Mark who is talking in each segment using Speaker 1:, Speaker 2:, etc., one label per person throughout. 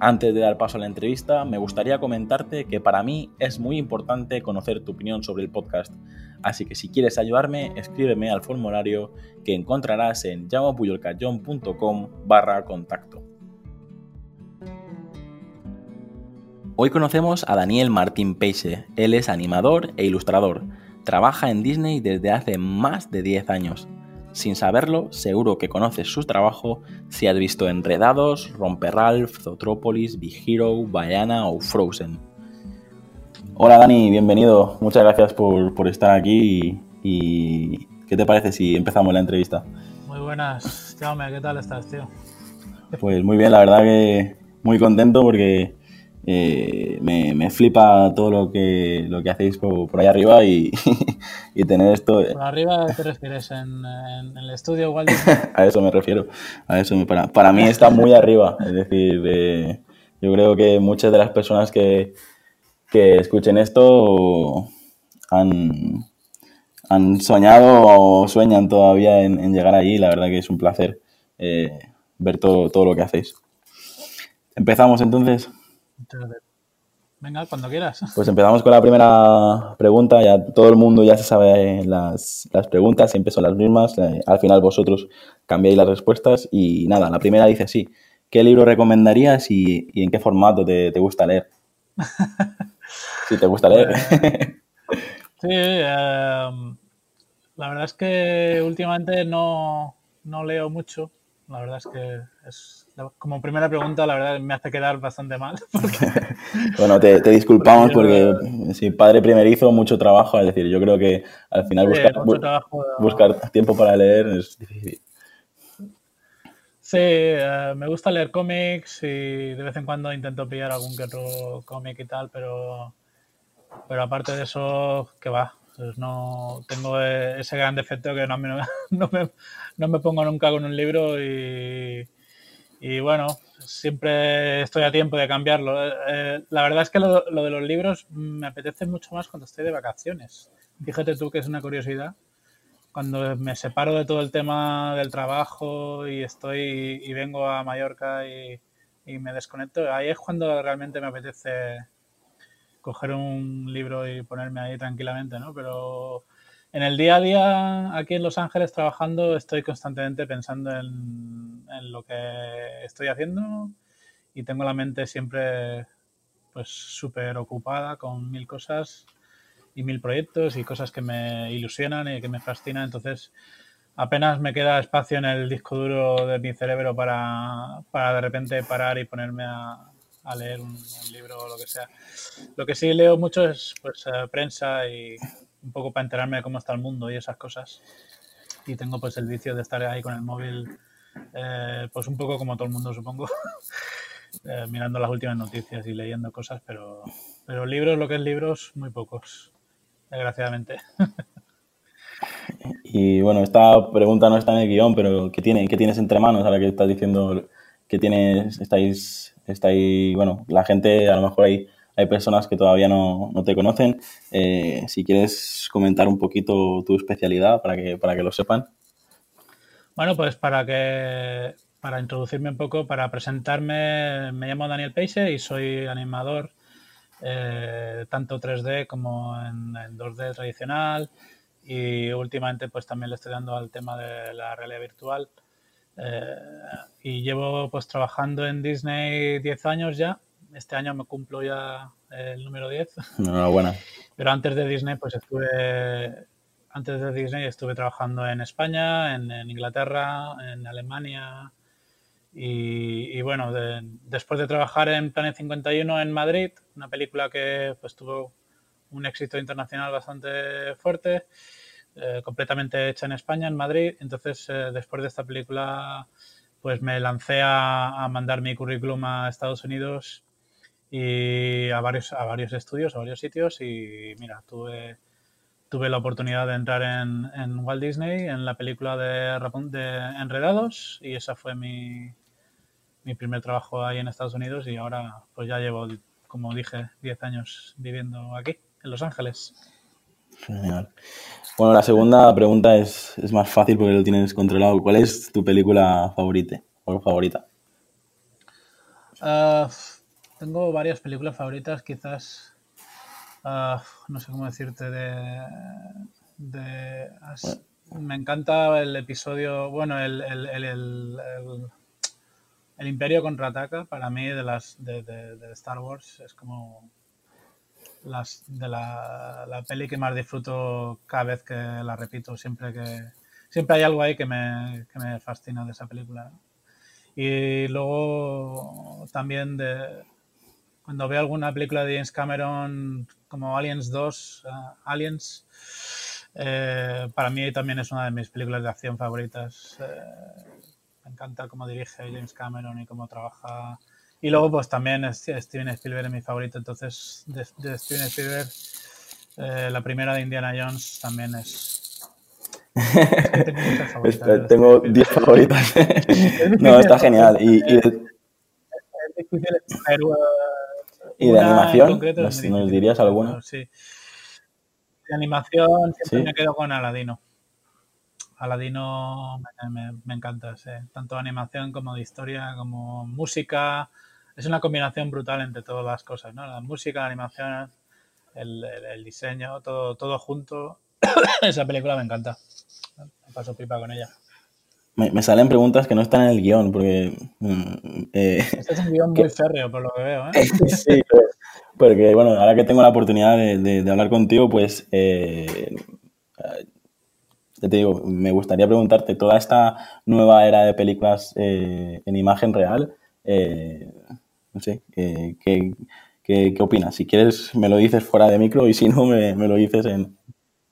Speaker 1: Antes de dar paso a la entrevista, me gustaría comentarte que para mí es muy importante conocer tu opinión sobre el podcast, así que si quieres ayudarme, escríbeme al formulario que encontrarás en llamapuyolcayón.com barra contacto. Hoy conocemos a Daniel Martín Peixe, él es animador e ilustrador, trabaja en Disney desde hace más de 10 años sin saberlo, seguro que conoces su trabajo si has visto Enredados, Romper Ralph, Zootropolis, Big Hero, Bayana o Frozen. Hola Dani, bienvenido. Muchas gracias por, estar aquí y, ¿qué te parece si empezamos la entrevista?
Speaker 2: Muy buenas, Jaume, ¿qué tal estás, tío?
Speaker 1: Pues muy bien, la verdad que muy contento porque eh, me, flipa todo lo que, lo que hacéis por, por ahí arriba y, tener esto.
Speaker 2: Eh. Por arriba te refieres en, el estudio
Speaker 1: a eso me refiero. A eso para, para mí está muy arriba. Es decir, eh, yo creo que muchas de las personas que, que escuchen esto han, han soñado o sueñan todavía en, llegar allí. La verdad que es un placer ver todo, todo lo que hacéis. Empezamos entonces.
Speaker 2: Venga, cuando quieras.
Speaker 1: Pues empezamos con la primera pregunta. Ya todo el mundo ya se sabe las, preguntas, siempre son las mismas. Eh, al final vosotros cambiáis las respuestas. Y nada, la primera dice sí. ¿Qué libro recomendarías y, en qué formato te, gusta leer? si te gusta leer.
Speaker 2: sí, em, la verdad es que últimamente no, no leo mucho. La verdad es que es como primera pregunta, la verdad me hace quedar bastante mal.
Speaker 1: bueno, te, disculpamos porque, si padre primerizo, mucho trabajo. Es decir, yo creo que al final buscar, tiempo para leer es difícil.
Speaker 2: Sí, eh, me gusta leer cómics y de vez en cuando intento pillar algún que otro cómic y tal, pero, pero aparte de eso, que va. Pues no tengo ese gran defecto que no me, no me pongo nunca con un libro y, y bueno, siempre estoy a tiempo de cambiarlo. Eh, eh, la verdad es que lo, de los libros me apetece mucho más cuando estoy de vacaciones. Fíjate tú que es una curiosidad. Cuando me separo de todo el tema del trabajo y estoy y vengo a Mallorca y, y me desconecto, ahí es cuando realmente me apetece coger un libro y ponerme ahí tranquilamente, ¿no? Pero en el día a día, aquí en Los Ángeles trabajando, estoy constantemente pensando en, lo que estoy haciendo y tengo la mente siempre pues súper ocupada con mil cosas y mil proyectos y cosas que me ilusionan y que me fascinan. Entonces, apenas me queda espacio en el disco duro de mi cerebro para, de repente parar y ponerme a, leer un, libro o lo que sea. Lo que sí leo mucho es pues, eh, prensa y un poco para enterarme de cómo está el mundo y esas cosas. Y tengo pues el vicio de estar ahí con el móvil, eh, pues un poco como todo el mundo supongo, eh, mirando las últimas noticias y leyendo cosas, pero, pero libros, lo que es libros, muy pocos, desgraciadamente.
Speaker 1: Y bueno, esta pregunta no está en el guion, pero ¿qué, tiene, qué tienes entre manos ahora que estás diciendo que tienes, estáis, estáis, bueno, la gente a lo mejor hay hay personas que todavía no, te conocen. Eh, si quieres comentar un poquito tu especialidad para que, para que lo sepan.
Speaker 2: Bueno, pues para que para introducirme un poco, para presentarme, me llamo Daniel Peixe y soy animador eh, tanto 3D como en, 2D tradicional y últimamente pues también le estoy dando al tema de la realidad virtual eh, y llevo pues trabajando en Disney 10 años ya este año me cumplo ya el número 10.
Speaker 1: Enhorabuena.
Speaker 2: Pero antes de Disney, pues estuve, antes de Disney estuve trabajando en España, en, Inglaterra, en Alemania. Y, bueno, después de trabajar en Planet 51 en Madrid, una película que pues tuvo un éxito internacional bastante fuerte, eh, completamente hecha en España, en Madrid. Entonces, eh, después de esta película, pues me lancé a, a mandar mi currículum a Estados Unidos y a varios, a varios estudios, a varios sitios y mira, tuve, tuve la oportunidad de entrar en, en Walt Disney en la película de, de Enredados y esa fue mi, mi primer trabajo ahí en Estados Unidos y ahora pues ya llevo, como dije, 10 años viviendo aquí, en Los Ángeles.
Speaker 1: Genial. Bueno, la segunda pregunta es, es más fácil porque lo tienes controlado. ¿Cuál es tu película favorita? O favorita?
Speaker 2: Uh, tengo varias películas favoritas, quizás, uh, no sé cómo decirte, de... de Me encanta el episodio, bueno, el, el, el, el Imperio contraataca, para mí, de las de, de, Star Wars, es como las, de la, la, peli que más disfruto cada vez que la repito, siempre que siempre hay algo ahí que me, que me fascina de esa película. Y luego también de cuando veo alguna película de James Cameron como Aliens 2, uh, eh, Aliens, eh, para mí también es una de mis películas de acción favoritas. Eh, me encanta cómo dirige James Cameron y cómo trabaja. Y luego pues también Steven Spielberg es mi favorito, entonces de, Steven Spielberg eh, la primera de Indiana Jones también es,
Speaker 1: tengo 10 favoritas. no, está genial. Y, y, y de animación, ¿nos, ¿nos, dirías alguna?
Speaker 2: Sí. De animación siempre me quedo con Aladino. Aladino me, me, encanta, tanto animación como de historia, como música. Es una combinación brutal entre todas las cosas, ¿no? La música, la animación, el, el diseño, todo, todo junto. Esa película me encanta paso pipa con ella.
Speaker 1: Me, salen preguntas que no están en el guion, porque... Mm,
Speaker 2: eh, este es un guion muy férreo, por lo que veo, ¿eh?
Speaker 1: sí, porque, bueno, ahora que tengo la oportunidad de, hablar contigo, pues... Eh, te digo, me gustaría preguntarte, toda esta nueva era de películas eh, en imagen real, no sé, ¿qué, qué, opinas? Si quieres, me lo dices fuera de micro y si no, me, me lo dices en...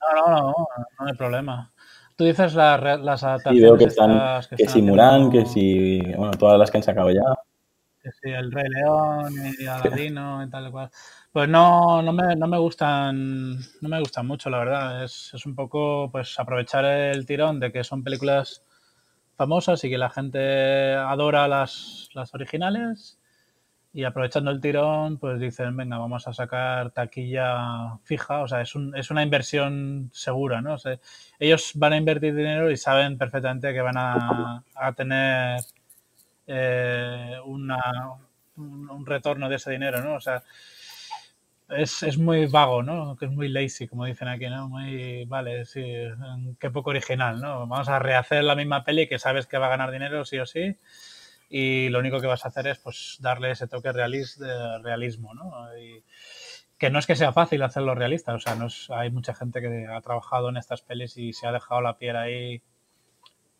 Speaker 2: No, no, no, no hay problema. Tú dices las adaptaciones.
Speaker 1: Veo que están, que, si Mulan, que si, bueno, todas las que han sacado ya.
Speaker 2: Que si el Rey León y Aladino y tal y cual. Pues no, no me, no me gustan, no me gustan mucho, la verdad. Es, es un poco, pues, aprovechar el tirón de que son películas famosas y que la gente adora las, las originales y aprovechando el tirón, pues dicen, venga, vamos a sacar taquilla fija, o sea, es, un, es una inversión segura, ¿no? O sea, ellos van a invertir dinero y saben perfectamente que van a, a tener eh, una, un, retorno de ese dinero, ¿no? O sea, es, es, muy vago, ¿no? Que es muy lazy, como dicen aquí, ¿no? Muy, vale, sí, qué poco original, ¿no? Vamos a rehacer la misma peli que sabes que va a ganar dinero sí o sí y lo único que vas a hacer es pues darle ese toque realis, de realismo, ¿no? Y que no es que sea fácil hacerlo realista, o sea, no hay mucha gente que ha trabajado en estas pelis y se ha dejado la piel ahí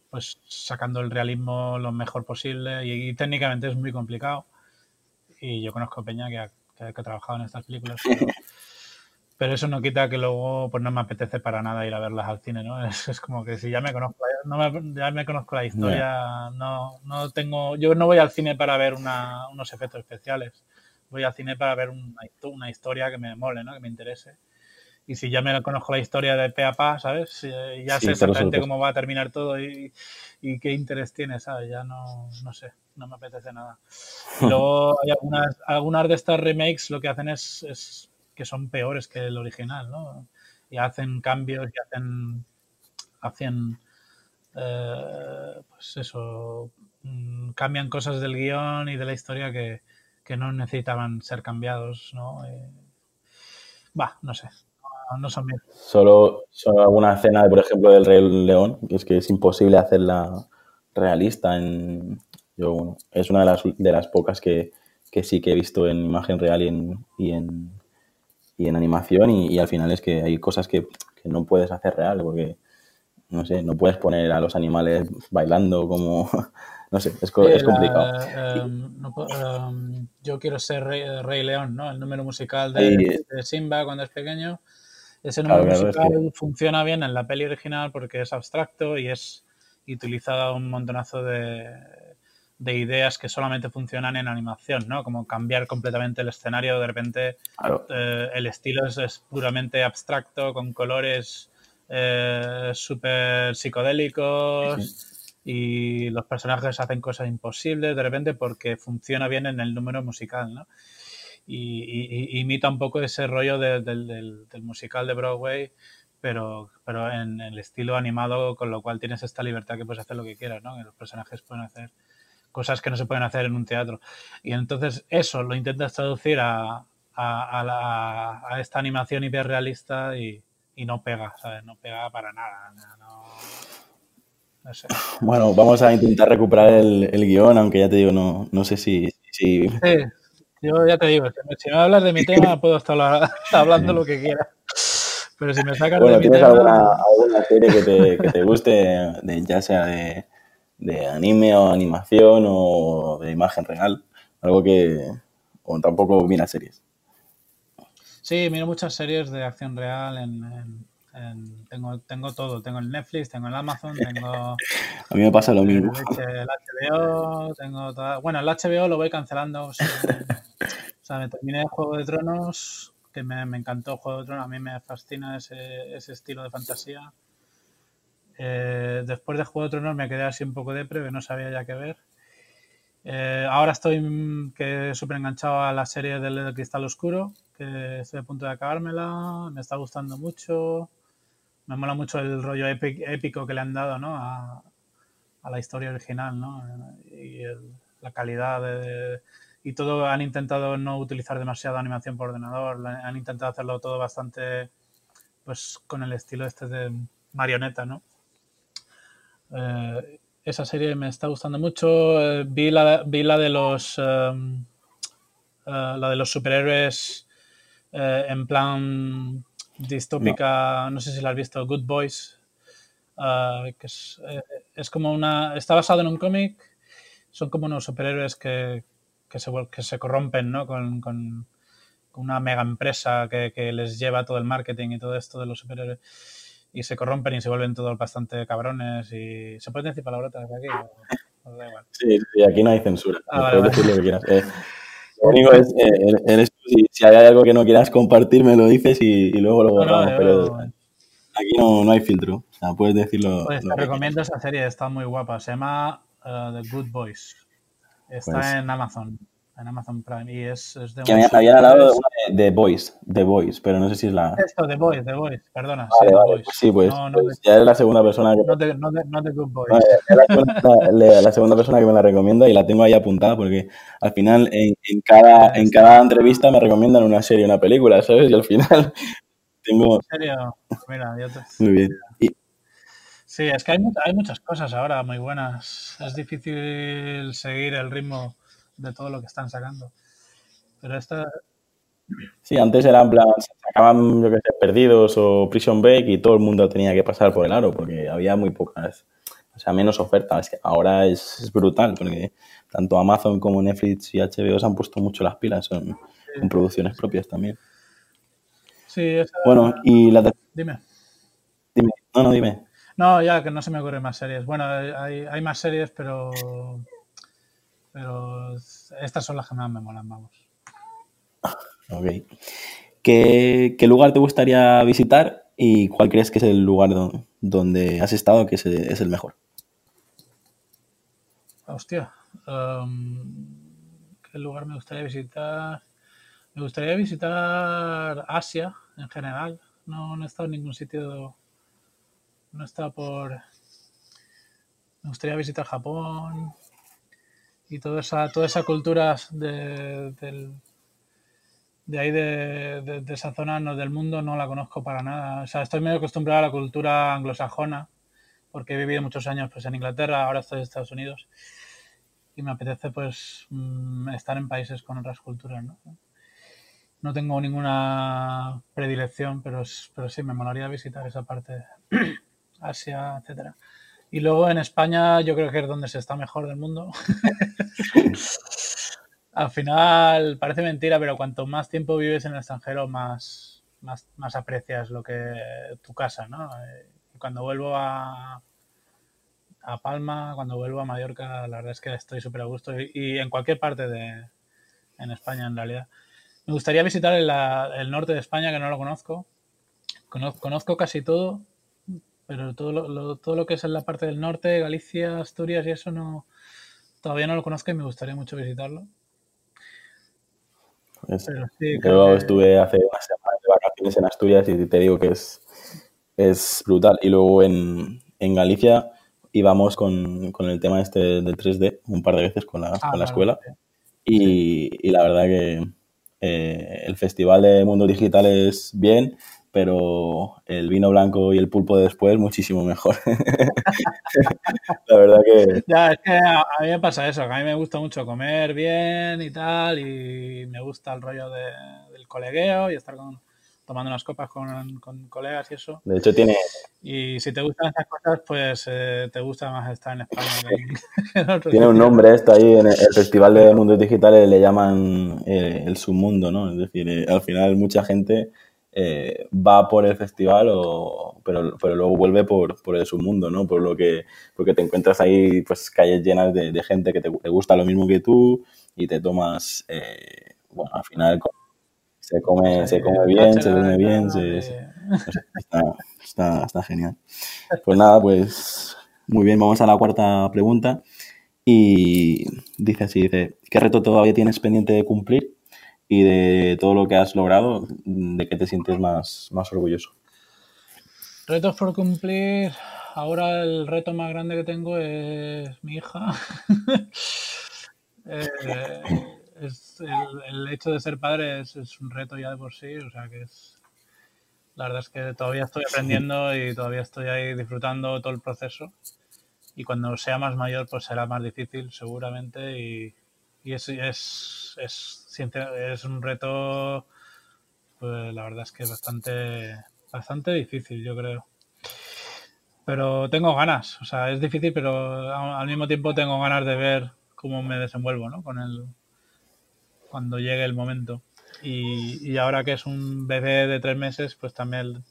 Speaker 2: pues sacando el realismo lo mejor posible y, técnicamente es muy complicado y yo conozco Peña que ha, que, trabajado en estas películas pero eso no quita que luego pues no me apetece para nada ir a verlas al cine, ¿no? Es, como que si ya me conozco, no me, ya me conozco la historia, no, no tengo, yo no voy al cine para ver una, unos efectos especiales, voy al cine para ver una, una, historia que me mole, ¿no? Que me interese. Y si ya me conozco la historia de pe a pa, ¿sabes? Ya sé exactamente cómo va a terminar todo y, y, qué interés tiene, ¿sabes? Ya no, no sé, no me apetece nada. luego hay algunas, algunas de estas remakes lo que hacen es, es que son peores que el original, ¿no? Y hacen cambios y hacen, hacen eh, pues eso, mm, cambian cosas del guion y de la historia que, no necesitaban ser cambiados, ¿no? Va, no sé, no, son bien.
Speaker 1: Solo, solo alguna escena, por ejemplo, del Rey León, que es que es imposible hacerla realista en... Yo, es una de las, de las pocas que, sí que he visto en imagen real y en y en animación y, al final es que hay cosas que, no puedes hacer real porque, no sé, no puedes poner a los animales bailando como, no sé, es, complicado.
Speaker 2: Em, em, yo quiero ser rey, León, ¿no? El número musical de, Simba cuando es pequeño. Ese número musical funciona bien en la peli original porque es abstracto y es utilizado un montonazo de, de ideas que solamente funcionan en animación, ¿no? Como cambiar completamente el escenario, de repente eh, el estilo es, puramente abstracto, con colores eh, súper psicodélicos y los personajes hacen cosas imposibles de repente porque funciona bien en el número musical, ¿no? Y, imita un poco ese rollo del, musical de Broadway, pero, pero en el estilo animado, con lo cual tienes esta libertad que puedes hacer lo que quieras, ¿no? Que los personajes pueden hacer cosas que no se pueden hacer en un teatro. Y entonces eso lo intentas traducir a, a, esta animación hiperrealista y, y no pega, ¿sabes? No pega para nada. No, sé.
Speaker 1: Bueno, vamos a intentar recuperar el, el, guion, aunque ya te digo, no, no sé si... si...
Speaker 2: Sí, yo ya te digo, si me hablas de mi tema puedo estar hablando lo que quiera. Pero si me sacas de mi
Speaker 1: ¿tienes Alguna, alguna serie que te, que te guste, de, ya sea de de anime o animación o de imagen real. Algo que. O tampoco mira series.
Speaker 2: Sí, miro muchas series de acción real. En, tengo, tengo todo. Tengo el Netflix, tengo el Amazon, tengo.
Speaker 1: A mí me pasa lo mismo.
Speaker 2: El, HBO, tengo Bueno, el HBO lo voy cancelando. O sea, me terminé Juego de Tronos, que me, me, encantó Juego de Tronos. A mí me fascina ese, ese estilo de fantasía. Eh, después de Juego de Tronos me quedé así un poco depre, que no sabía ya qué ver. Eh, ahora estoy mm, que súper enganchado a la serie del, Cristal Oscuro, que estoy a punto de acabármela, me está gustando mucho. Me mola mucho el rollo épico que le han dado ¿no? a, la historia original ¿no? y la calidad de, y todo han intentado no utilizar demasiado animación por ordenador, han intentado hacerlo todo bastante pues con el estilo este de marioneta, ¿no? Eh, esa serie me está gustando mucho. Eh, vi, la, vi la de los em, eh, la de los superhéroes en plan distópica. No. sé si la has visto, Good Boys. que es, como una. Está basado en un cómic. Son como unos superhéroes que, que, se, que se corrompen, ¿no? Con, con, una mega empresa que, que les lleva todo el marketing y todo esto de los superhéroes y se corrompen y se vuelven todos bastante cabrones y se pueden decir palabrotas aquí o, da igual.
Speaker 1: Sí, sí, aquí no hay censura. Ah, puedes decir lo que quieras. Eh, lo único es, eh, si, hay algo que no quieras compartir, me lo dices y, luego lo borramos, pero aquí no, no, hay filtro. O sea, puedes decirlo.
Speaker 2: Pues te recomiendo esa serie, está muy guapa. Se llama uh, The Good Boys. Está pues en Amazon en Amazon Prime y es, es de...
Speaker 1: Que me habían hablado de de The Voice, The Voice, pero no sé si es la...
Speaker 2: Esto, The Voice, The Voice, perdona.
Speaker 1: Vale, sí, vale, Voice. Pues sí, pues, no, no pues ya es la segunda persona que...
Speaker 2: No te, no te, no te
Speaker 1: la segunda, la segunda, persona que me la recomienda y la tengo ahí apuntada porque al final en, en cada, en cada entrevista me recomiendan una serie, una película, ¿sabes? Y al final tengo...
Speaker 2: ¿En serio? Mira, yo te...
Speaker 1: Muy bien. Y,
Speaker 2: Sí, es que hay, hay, muchas cosas ahora muy buenas. Es difícil seguir el ritmo de todo lo que están sacando. Pero esta...
Speaker 1: Sí, antes eran plan, se sacaban, yo que sé, perdidos o Prison Break y todo el mundo tenía que pasar por el aro porque había muy pocas, o sea, menos ofertas. Ahora es, brutal porque tanto Amazon como Netflix y HBO se han puesto mucho las pilas, son, con producciones propias también.
Speaker 2: Sí, esa...
Speaker 1: Bueno, y la...
Speaker 2: Dime.
Speaker 1: Dime, no, no, dime.
Speaker 2: No, ya que no se me ocurren más series. Bueno, hay, hay más series, pero pero estas son las que más me molan, vamos.
Speaker 1: Ok. ¿Qué, lugar te gustaría visitar y cuál crees que es el lugar donde has estado que es el, mejor?
Speaker 2: Hostia. Um, ¿Qué lugar me gustaría visitar? Me gustaría visitar Asia en general. No, no he estado en ningún sitio. No he estado por. Me gustaría visitar Japón y toda esa, toda esa cultura de, de ahí de, de, esa zona no, del mundo no la conozco para nada. O sea, estoy medio acostumbrado a la cultura anglosajona porque he vivido muchos años pues, en Inglaterra, ahora estoy en Estados Unidos y me apetece pues mm, estar en países con otras culturas. ¿no? no tengo ninguna predilección, pero, pero sí, me molaría visitar esa parte, Asia, etcétera. Y luego en España yo creo que es donde se está mejor del mundo. Al final parece mentira, pero cuanto más tiempo vives en el extranjero, más, más, más aprecias lo que tu casa, ¿no? Eh, cuando vuelvo a, a Palma, cuando vuelvo a Mallorca, la verdad es que estoy súper a gusto y, en cualquier parte de en España en realidad. Me gustaría visitar el, norte de España, que no lo conozco. Conozco, casi todo, pero todo lo, todo lo que es en la parte del norte, Galicia, Asturias y eso no todavía no lo conozco y me gustaría mucho visitarlo.
Speaker 1: Pues, yo estuve hace una semana de vacaciones en Asturias y te digo que es, es brutal. Y luego en, en Galicia íbamos con, con, el tema este del 3D un par de veces con la, ah, con la escuela. Y, y, la verdad que eh, el Festival de Mundo Digital es bien, pero el vino blanco y el pulpo de después muchísimo mejor. la verdad que...
Speaker 2: Ya, es que a, mí me pasa eso, que a mí me gusta mucho comer bien y tal, y me gusta el rollo del colegueo y estar con, tomando unas copas con, con, colegas y eso.
Speaker 1: De hecho, tiene.
Speaker 2: Y si te gustan esas cosas, pues eh, te gusta más estar en
Speaker 1: España. tiene un nombre esto ahí, en el Festival de Mundos Digitales le llaman eh, el submundo, ¿no? Es decir, eh, al final mucha gente va por el festival, o, pero, pero luego vuelve por, por el submundo, ¿no? Por lo que, porque te encuentras ahí, pues, calles llenas de, de gente que te, te, gusta lo mismo que tú y te tomas, bueno, al final se come, se come bien, se duerme bien, está, está, genial. Pues nada, pues muy bien, vamos a la cuarta pregunta. Y dice así, dice, ¿qué reto todavía tienes pendiente de cumplir? Y de todo lo que has logrado, ¿de qué te sientes más, más orgulloso?
Speaker 2: Retos por cumplir. Ahora el reto más grande que tengo es mi hija. eh, es el, hecho de ser padre es, un reto ya de por sí, o sea que es... La verdad es que todavía estoy aprendiendo y todavía estoy ahí disfrutando todo el proceso. Y cuando sea más mayor, pues será más difícil, seguramente. Y, y es, es, es, es un reto, pues la verdad es que es bastante, bastante difícil, yo creo. Pero tengo ganas, o sea, es difícil, pero al mismo tiempo tengo ganas de ver cómo me desenvuelvo ¿no? con, el, cuando llegue el momento. Y, ahora que es un bebé de tres meses, pues también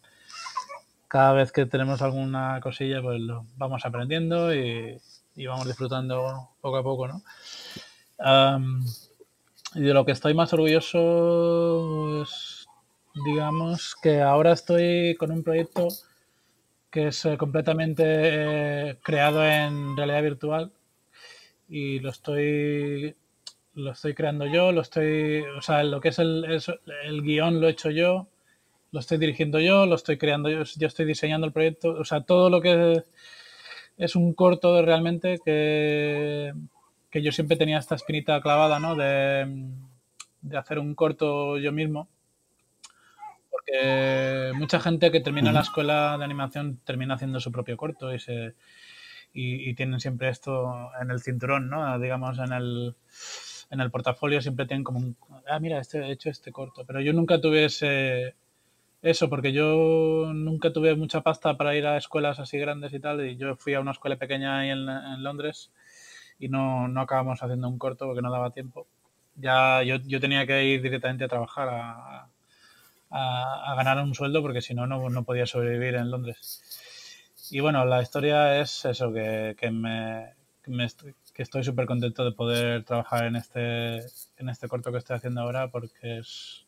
Speaker 2: cada vez que tenemos alguna cosilla, pues lo vamos aprendiendo y, vamos disfrutando poco a poco, ¿no? Y de lo que estoy más orgulloso es, digamos, que ahora estoy con un proyecto que es eh, completamente eh, creado en realidad virtual y lo estoy lo estoy creando yo, lo estoy, o sea, lo que es el, el, guion lo he hecho yo, lo estoy dirigiendo yo, lo estoy creando yo, yo estoy diseñando el proyecto, o sea, todo lo que es, un corto realmente que, que yo siempre tenía esta espinita clavada, ¿no? De, de hacer un corto yo mismo. Porque mucha gente que termina la escuela de animación termina haciendo su propio corto y se y, y tienen siempre esto en el cinturón, ¿no? Digamos, en el en el portafolio siempre tienen como un, ah, mira, este, he hecho este corto, pero yo nunca tuve ese, eso, porque yo nunca tuve mucha pasta para ir a escuelas así grandes y tal, y yo fui a una escuela pequeña ahí en, en Londres y no, no, acabamos haciendo un corto porque no daba tiempo. Ya yo, yo tenía que ir directamente a trabajar, a, a, ganar un sueldo, porque si no, no podía sobrevivir en Londres. Y bueno, la historia es eso, que, que me, que me, que estoy súper contento de poder trabajar en este, en este corto que estoy haciendo ahora porque es,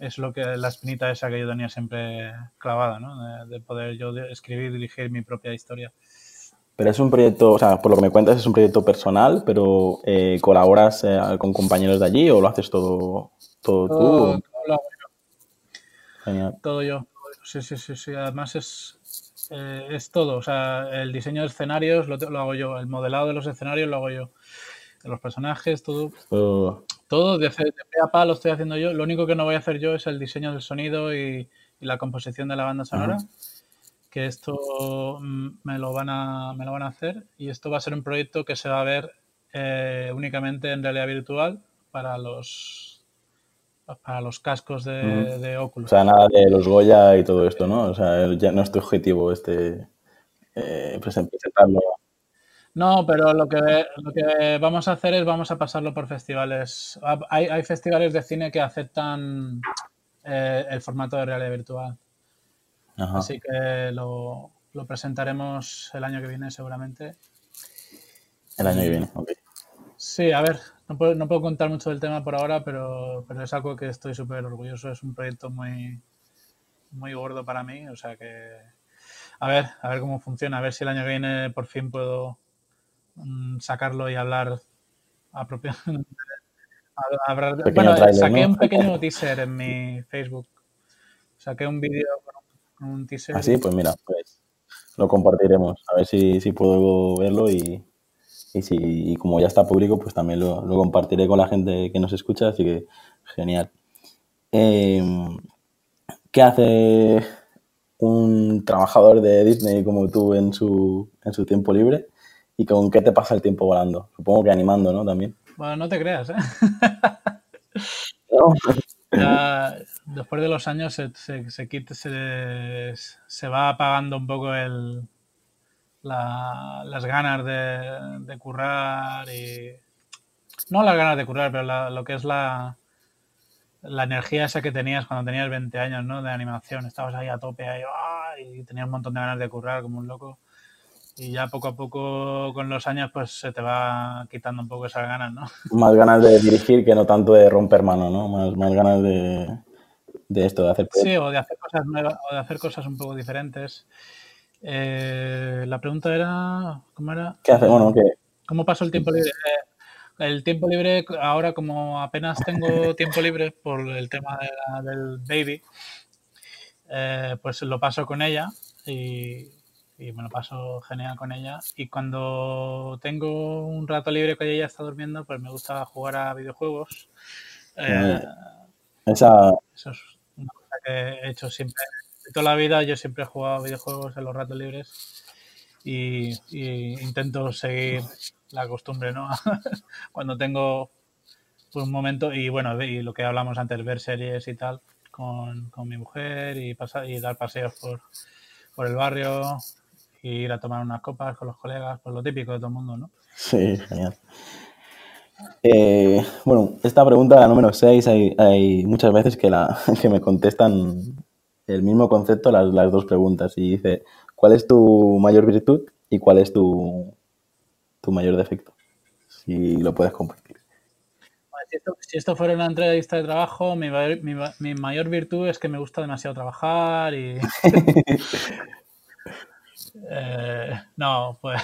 Speaker 2: es lo que la espinita esa que yo tenía siempre clavada, ¿no? De, poder yo escribir y dirigir mi propia historia.
Speaker 1: Pero es un proyecto, o sea, por lo que me cuentas, es un proyecto personal, pero eh, ¿colaboras eh, con compañeros de allí o lo haces todo, todo, tú? Todo, lo hago
Speaker 2: yo. Todo yo. Sí, sí, sí, sí. Además es, eh, es todo. O sea, el diseño de escenarios lo, hago yo, el modelado de los escenarios lo hago yo. De los personajes, todo. Todo de, de pe a pa lo estoy haciendo yo. Lo único que no voy a hacer yo es el diseño del sonido y, la composición de la banda sonora. Que esto mm, me lo, van a, me lo van a hacer. Y esto va a ser un proyecto que se va a ver eh, únicamente en realidad virtual para los para los cascos de, Oculus.
Speaker 1: O sea, nada de los Goya y todo esto, ¿no? O sea, ya no es tu objetivo este eh, presentarlo.
Speaker 2: No, pero lo que, lo que vamos a hacer es vamos a pasarlo por festivales. Hay, hay festivales de cine que aceptan eh, el formato de realidad virtual. Así que lo, lo, presentaremos el año que viene seguramente
Speaker 1: El año que viene, ok.
Speaker 2: Sí, a ver, no puedo, no puedo contar mucho del tema por ahora, pero, pero es algo que estoy súper orgulloso. Es un proyecto muy, muy gordo para mí, o sea que a ver, a ver cómo funciona, a ver si el año que viene por fin puedo mm, sacarlo y hablar apropiadamente. Bueno, saqué un pequeño teaser en mi Facebook. Saqué un vídeo con un teaser.
Speaker 1: Así, ah, pues mira, pues lo compartiremos. A ver si, si puedo verlo y, y, si, y como ya está público, pues también lo, lo, compartiré con la gente que nos escucha, así que genial. Eh, ¿Qué hace un trabajador de Disney como tú en su, en su tiempo libre? ¿Y con qué te pasa el tiempo volando? Supongo que animando, ¿no? También.
Speaker 2: Bueno, no te creas, ¿eh? después de los años se, se, se, se, va apagando un poco el, las ganas de, de, currar y... No las ganas de currar, pero lo que es la, la energía esa que tenías cuando tenías 20 años, ¿no? De animación, estabas ahí a tope, ahí, y tenías un montón de ganas de currar como un loco. Y ya poco a poco con los años pues se te va quitando un poco esas ganas, ¿no?
Speaker 1: Más ganas de dirigir que no tanto de romper mano, ¿no? Más, más ganas de, de esto, de hacer...
Speaker 2: Sí, o de hacer cosas nuevas, o de hacer cosas un poco diferentes. Eh, la pregunta era, ¿cómo era?
Speaker 1: ¿Qué hace? Bueno, ¿qué?
Speaker 2: ¿Cómo paso el tiempo libre? Eh, el tiempo libre, ahora como apenas tengo tiempo libre por el tema del baby, eh, pues lo paso con ella y, me lo paso genial con ella. Y cuando tengo un rato libre que ella está durmiendo, pues me gusta jugar a videojuegos. Eh,
Speaker 1: Esa
Speaker 2: es una cosa que he hecho siempre. Toda la vida yo siempre he jugado videojuegos en los ratos libres y, y intento seguir la costumbre, ¿no? Cuando tengo un momento, y bueno, y lo que hablamos antes, ver series y tal con, mi mujer y, pasar, y dar paseos por, por el barrio, ir a tomar unas copas con los colegas, pues lo típico de todo el mundo, ¿no?
Speaker 1: Sí. Eh, bueno, esta pregunta, la número 6, hay, hay, muchas veces que, la, que me contestan el mismo concepto las, las dos preguntas y dice, ¿cuál es tu mayor virtud y cuál es tu, tu mayor defecto, si lo puedes compartir.
Speaker 2: Si esto, fuera una entrevista de trabajo, mi, mi, mayor virtud es que me gusta demasiado trabajar y... Eh, no, pues...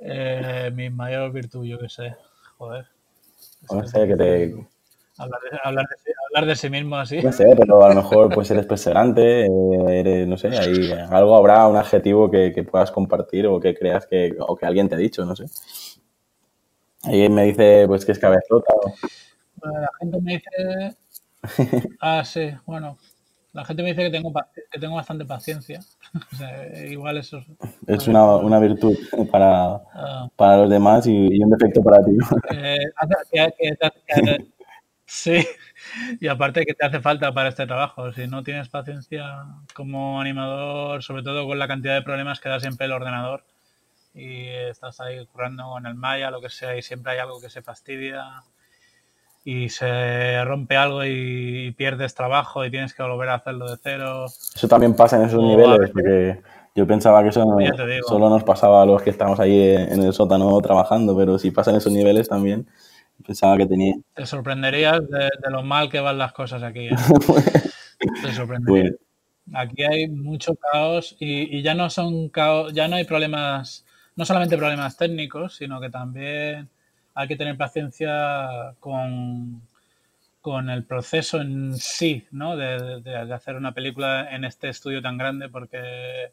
Speaker 2: Eh, mi mayor virtud, yo qué sé. Joder.
Speaker 1: No sé, que te,
Speaker 2: Hablar de, sí mismo así.
Speaker 1: No sé, pero a lo mejor pues eres perseverante, eh, eres, no sé, hay, algo habrá, un adjetivo que, puedas compartir o que creas que, o que alguien te ha dicho, no sé. Alguien me dice pues que es cabezota.
Speaker 2: La gente me dice... Ah, sí, bueno, la gente me dice que tengo, que tengo bastante paciencia. o sea, igual eso
Speaker 1: es... una, una virtud para, ah. para los demás y, un defecto para ti.
Speaker 2: Eh, que, Sí, y aparte que te hace falta para este trabajo. Si no tienes paciencia como animador, sobre todo con la cantidad de problemas que da siempre el ordenador y estás ahí currando con el Maya, lo que sea, y siempre hay algo que se fastidia y se rompe algo y pierdes trabajo y tienes que volver a hacerlo de cero.
Speaker 1: Eso también pasa en esos niveles, porque yo pensaba que eso solo nos pasaba a los que estamos ahí en el sótano trabajando, pero si pasa en esos niveles también Pensaba que tenía.
Speaker 2: Te sorprenderías de, lo mal que van las cosas aquí. ¿eh? Te sorprenderías. Aquí hay mucho caos y, ya no son caos, ya no hay problemas, no solamente problemas técnicos, sino que también hay que tener paciencia con, con el proceso en sí, ¿no? De, hacer una película en este estudio tan grande, porque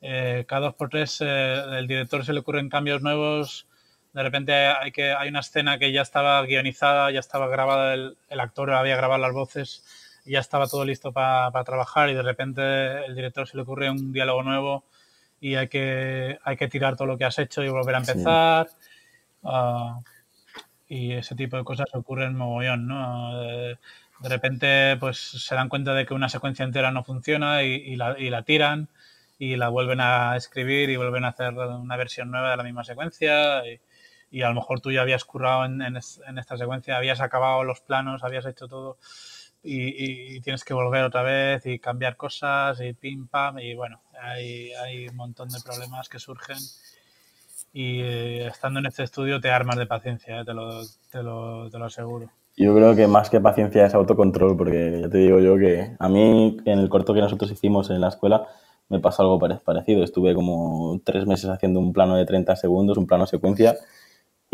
Speaker 2: eh, cada dos por tres eh, el director se le ocurren cambios nuevos de repente hay, que, hay una escena que ya estaba guionizada, ya estaba grabada, el, actor había grabado las voces, ya estaba todo listo para trabajar y de repente el director se le ocurre un diálogo nuevo y hay que, hay que tirar todo lo que has hecho y volver a empezar. Ah, y ese tipo de cosas ocurren mogollón, ¿no? De, repente pues se dan cuenta de que una secuencia entera no funciona y, la, y la tiran y la vuelven a escribir y vuelven a hacer una versión nueva de la misma secuencia. Y, y a lo mejor tú ya habías currado en, esta secuencia, habías acabado los planos, habías hecho todo y, tienes que volver otra vez y cambiar cosas y pim pam y bueno, hay, hay un montón de problemas que surgen y eh, estando en este estudio te armas de paciencia, eh, te, lo, te, lo, te, lo, aseguro.
Speaker 1: Yo creo que más que paciencia es autocontrol, porque ya te digo yo que a mí en el corto que nosotros hicimos en la escuela me pasó algo parecido. Estuve como tres meses haciendo un plano de 30 segundos, un plano secuencia,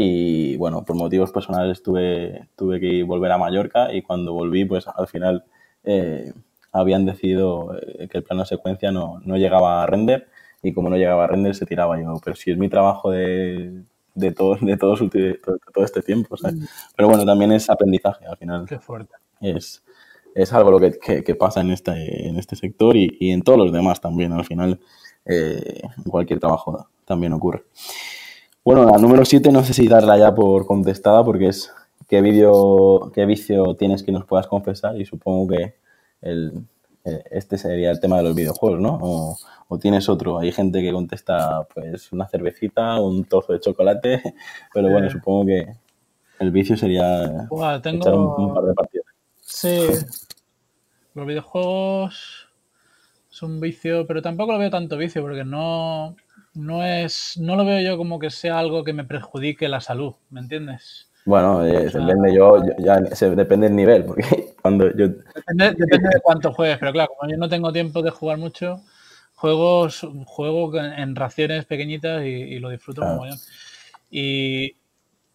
Speaker 1: y bueno, por motivos personales tuve, tuve que volver a Mallorca y cuando volví, pues al final eh, habían decidido eh, que el plano secuencia no, no llegaba a render y como no llegaba a render se tiraba yo. Pero si es mi trabajo de, de, todo, de, todo, todo, este tiempo. ¿sabes? Mm. Pero bueno, también es aprendizaje al final.
Speaker 2: Qué fuerte.
Speaker 1: Es, es algo lo que, que, pasa en este, en este sector y, y, en todos los demás también. Al final, eh, en cualquier trabajo también ocurre. Bueno, la número 7 no sé si darla ya por contestada porque es qué vídeo, qué vicio tienes que nos puedas confesar y supongo que el, este sería el tema de los videojuegos, ¿no? O, o, tienes otro. Hay gente que contesta, pues, una cervecita, un trozo de chocolate, pero bueno, eh. supongo que el vicio sería
Speaker 2: tengo...
Speaker 1: echar un, par de partidas.
Speaker 2: Sí. Los videojuegos son un vicio, pero tampoco lo veo tanto vicio porque no, no es, no lo veo yo como que sea algo que me perjudique la salud, ¿me entiendes?
Speaker 1: Bueno, eh, depende yo, ya se, depende del nivel, porque cuando yo...
Speaker 2: Depende, depende, de cuánto juegues, pero claro, como yo no tengo tiempo de jugar mucho, juegos, juego en raciones pequeñitas y, lo disfruto claro. como yo. Y,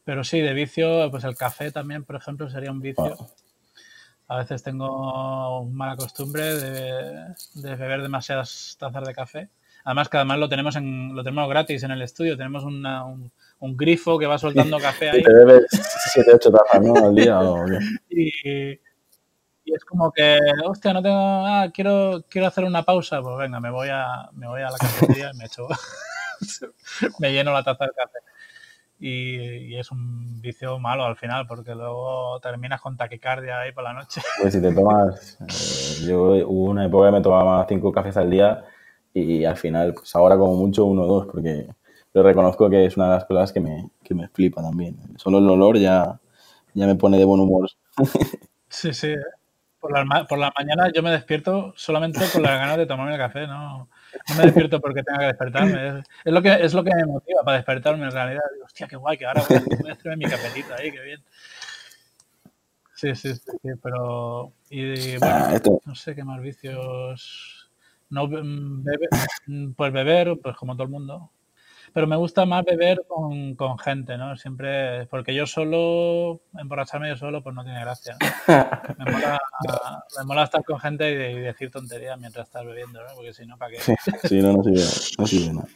Speaker 2: pero sí, de vicio, pues el café también, por ejemplo, sería un vicio. A veces tengo mala costumbre de, de, beber demasiadas tazas de café. Además que además lo tenemos en, lo tenemos gratis en el estudio, tenemos una, un, un grifo que va soltando café ahí.
Speaker 1: Y te bebes 7, 8 tazas, ¿no? Al día. ¿o
Speaker 2: y, y, es como que, hostia, no tengo. Ah, quiero, quiero hacer una pausa. Pues venga, me voy a, me voy a la cafetería y me echo. me lleno la taza de café. Y, y, es un vicio malo al final, porque luego terminas con taquicardia ahí por la noche.
Speaker 1: Pues si te tomas. Eh, yo hubo una época que me tomaba 5 cafés al día y al final, pues ahora como mucho uno o dos, porque pero reconozco que es una de las cosas que me, que me flipa también. Solo el olor ya, ya me pone de buen humor.
Speaker 2: Sí, sí. Por la, por la mañana yo me despierto solamente con las ganas de tomarme el café, ¿no? No me despierto porque tenga que despertarme. Es, es, lo, que, es lo que me motiva para despertarme en realidad. Digo, hostia, qué guay, que ahora voy, voy a hacerme mi cafetito ahí, qué bien. Sí, sí, sí, sí pero... Y, bueno, ah, no sé qué más vicios... No, beber, pues beber, pues como todo el mundo, pero me gusta más beber con, con, gente, ¿no? Siempre, porque yo solo, emborracharme yo solo, pues no tiene gracia. ¿no? Me, mola, me, mola, estar con gente y, y, decir tonterías mientras estás bebiendo, ¿no? Porque si no, ¿para qué?
Speaker 1: Sí, sí, no, no sirve, no sirve nada.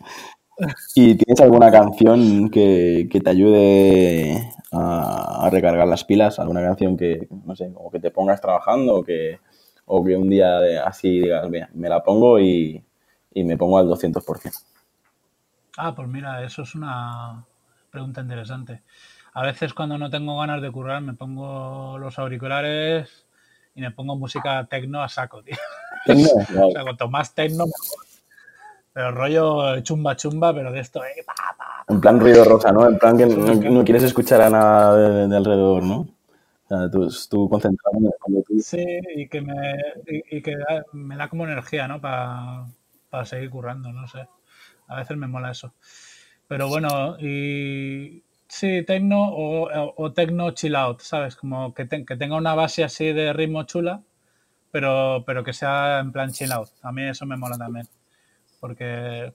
Speaker 1: ¿Y tienes alguna canción que, que te ayude a, a, recargar las pilas? ¿Alguna canción que, no sé, como que te pongas trabajando o que, o que un día de, así digas, mira, me la pongo y, y me pongo al 200%?
Speaker 2: Ah, pues mira, eso es una pregunta interesante. A veces cuando no tengo ganas de currar me pongo los auriculares y me pongo música tecno a saco, tío.
Speaker 1: ¿Tecno?
Speaker 2: o sea, cuanto más tecno mejor. Pero rollo chumba chumba, pero de esto, eh, pa, pa,
Speaker 1: En plan ruido rosa, ¿no? En plan que no, no quieres escuchar a nada de, de, alrededor, ¿no? O sea, tú, tú concentrado cuando tú...
Speaker 2: Sí, y que me, y, y que me da como energía, ¿no? Para pa seguir currando, no sé. A veces me mola eso. Pero bueno, y sí, techno o, o techno chill out, ¿sabes? Como que, te, que, tenga una base así de ritmo chula, pero, pero que sea en plan chill out. A mí eso me mola también. Porque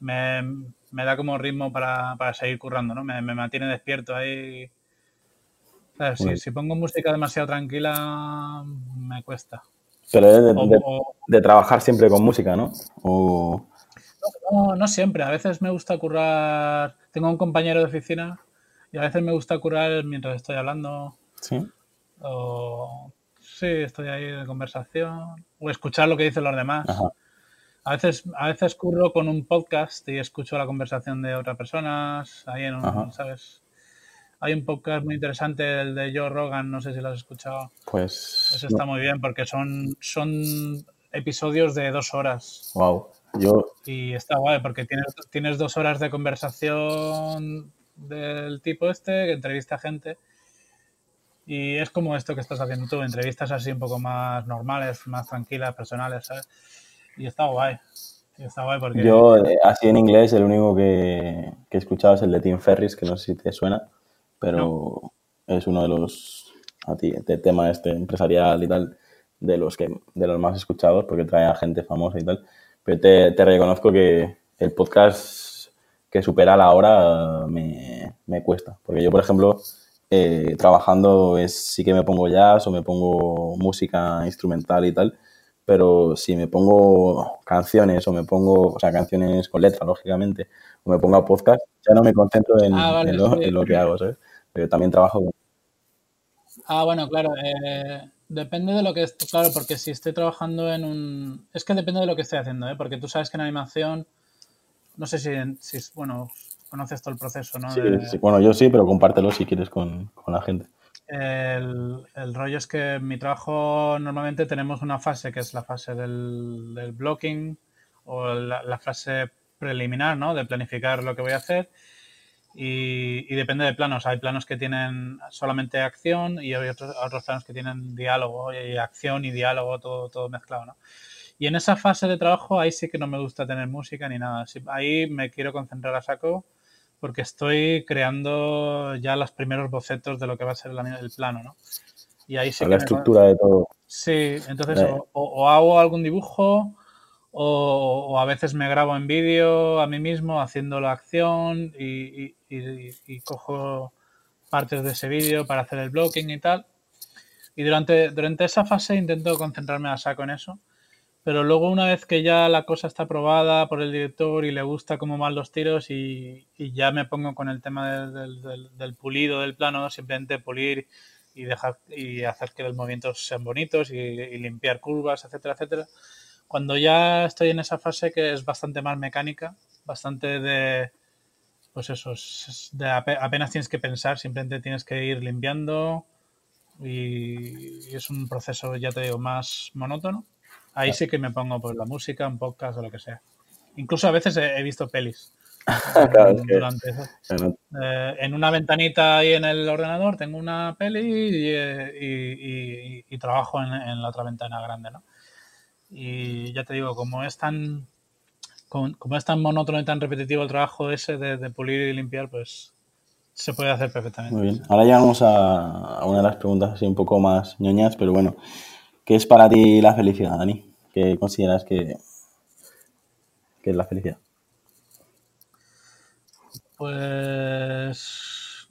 Speaker 2: me, me da como ritmo para, para, seguir currando, ¿no? Me, me mantiene despierto ahí. ¿Sabes? Si, si, pongo música demasiado tranquila, me cuesta.
Speaker 1: Pero es de, de, de, trabajar siempre con música, ¿no? O...
Speaker 2: No, no siempre. A veces me gusta currar. Tengo un compañero de oficina y a veces me gusta currar mientras estoy hablando.
Speaker 1: Sí.
Speaker 2: O sí, estoy ahí de conversación. O escuchar lo que dicen los demás.
Speaker 1: Ajá.
Speaker 2: A veces, a veces curro con un podcast y escucho la conversación de otras personas. Ahí en un,
Speaker 1: Ajá.
Speaker 2: ¿sabes? Hay un podcast muy interesante, el de Joe Rogan, no sé si lo has escuchado.
Speaker 1: Pues.
Speaker 2: Eso está no. muy bien porque son, son episodios de dos horas.
Speaker 1: Wow. Yo...
Speaker 2: Y está guay porque tienes, tienes dos horas de conversación del tipo este, que entrevista a gente. Y es como esto que estás haciendo tú, entrevistas así un poco más normales, más tranquilas, personales, ¿sabes? Y está guay. está guay porque...
Speaker 1: Yo, eh, así en inglés, el único que, que, he escuchado es el de Tim Ferris, que no sé si te suena, pero es uno de los, a ti, de tema este empresarial y tal, de los, que, de los más escuchados, porque trae a gente famosa y tal. Pero te, te reconozco que el podcast que supera la hora me, me cuesta. Porque yo, por ejemplo, eh, trabajando es, sí que me pongo jazz o me pongo música instrumental y tal, pero si me pongo canciones o me pongo, o sea, canciones con letra, lógicamente, o me pongo a podcast, ya no me concentro en, ah, lo, que hago, ¿sabes? Pero también trabajo
Speaker 2: Ah, bueno, claro, eh, depende de lo que, claro, porque si estoy trabajando en un, es que depende de lo que estoy haciendo, ¿eh? Porque tú sabes que en animación, no sé si, si bueno, conoces todo el proceso, ¿no?
Speaker 1: Sí, bueno, yo sí, pero compártelo si quieres con, la gente.
Speaker 2: El, rollo es que en mi trabajo normalmente tenemos una fase que es la fase del, blocking o la, fase preliminar, ¿no? De planificar lo que voy a hacer. Y, depende de planos. Hay planos que tienen solamente acción y hay otros, otros planos que tienen diálogo y acción y diálogo todo, todo mezclado, ¿no? Y en esa fase de trabajo ahí sí que no me gusta tener música ni nada. Ahí me quiero concentrar a saco porque estoy creando ya los primeros bocetos de lo que va a ser el, plano, ¿no?
Speaker 1: Y ahí sí La estructura de todo.
Speaker 2: Sí, entonces o, hago algún dibujo o, a veces me grabo en vídeo a mí mismo haciendo la acción y, cojo partes de ese vídeo para hacer el blocking y tal. Y durante, durante esa fase intento concentrarme a saco en eso pero luego una vez que ya la cosa está aprobada por el director y le gusta cómo van los tiros y, ya me pongo con el tema del, pulido del plano, simplemente pulir y dejar y hacer que los movimientos sean bonitos y, limpiar curvas, etcétera, etcétera. Cuando ya estoy en esa fase que es bastante más mecánica, bastante de, pues eso, de apenas tienes que pensar, simplemente tienes que ir limpiando y es un proceso, ya te digo, más monótono Ahí sí que me pongo por la música, un podcast o lo que sea. Incluso a veces he, visto pelis. durante eso. Eh, en una ventanita ahí en el ordenador tengo una peli y, trabajo en, la otra ventana grande, ¿no? Y ya te digo, como es tan como, es tan monótono y tan repetitivo el trabajo ese de, pulir y limpiar, pues se puede hacer perfectamente.
Speaker 1: Muy bien. Ahora llegamos a, una de las preguntas así un poco más ñoñas, pero bueno. ¿Qué es para ti la felicidad, Dani? ¿Qué consideras que, es la felicidad?
Speaker 2: Pues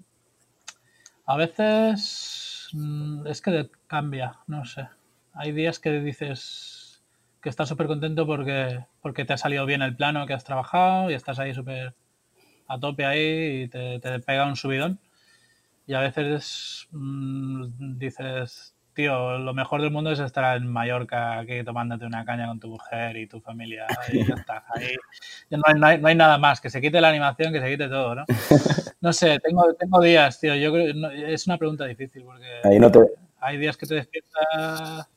Speaker 2: a veces mm, es que cambia, no sé. Hay días que dices que estás súper contento porque, porque te ha salido bien el plano que has trabajado y estás ahí súper a tope ahí y te, pega un subidón. Y a veces mm, dices, lo mejor del mundo es estar en Mallorca aquí tomándote una caña con tu mujer y tu familia y ya está. Ahí no hay, no, hay, nada más, que se quite la animación, que se quite todo, ¿no? No sé, tengo, tengo días, tío, yo creo, es una pregunta difícil porque hay días que te despiertas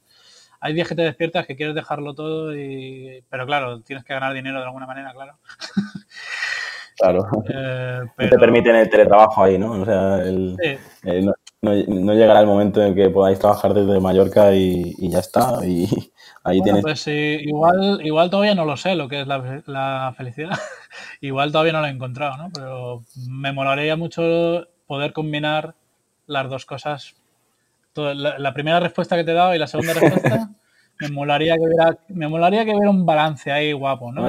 Speaker 2: hay días que te despiertas que quieres dejarlo todo y pero claro tienes que ganar dinero de alguna manera claro
Speaker 1: claro eh, te permiten el teletrabajo ahí no o sea el, no, llegará el momento en que podáis trabajar desde Mallorca y, ya está. Y ahí tienes.
Speaker 2: Pues igual, igual todavía no lo sé lo que es la, felicidad. igual todavía no lo he encontrado, ¿no? Pero me molaría mucho poder combinar las dos cosas. La, primera respuesta que te he dado y la segunda respuesta, me molaría que hubiera, me molaría que hubiera un balance ahí guapo, ¿no?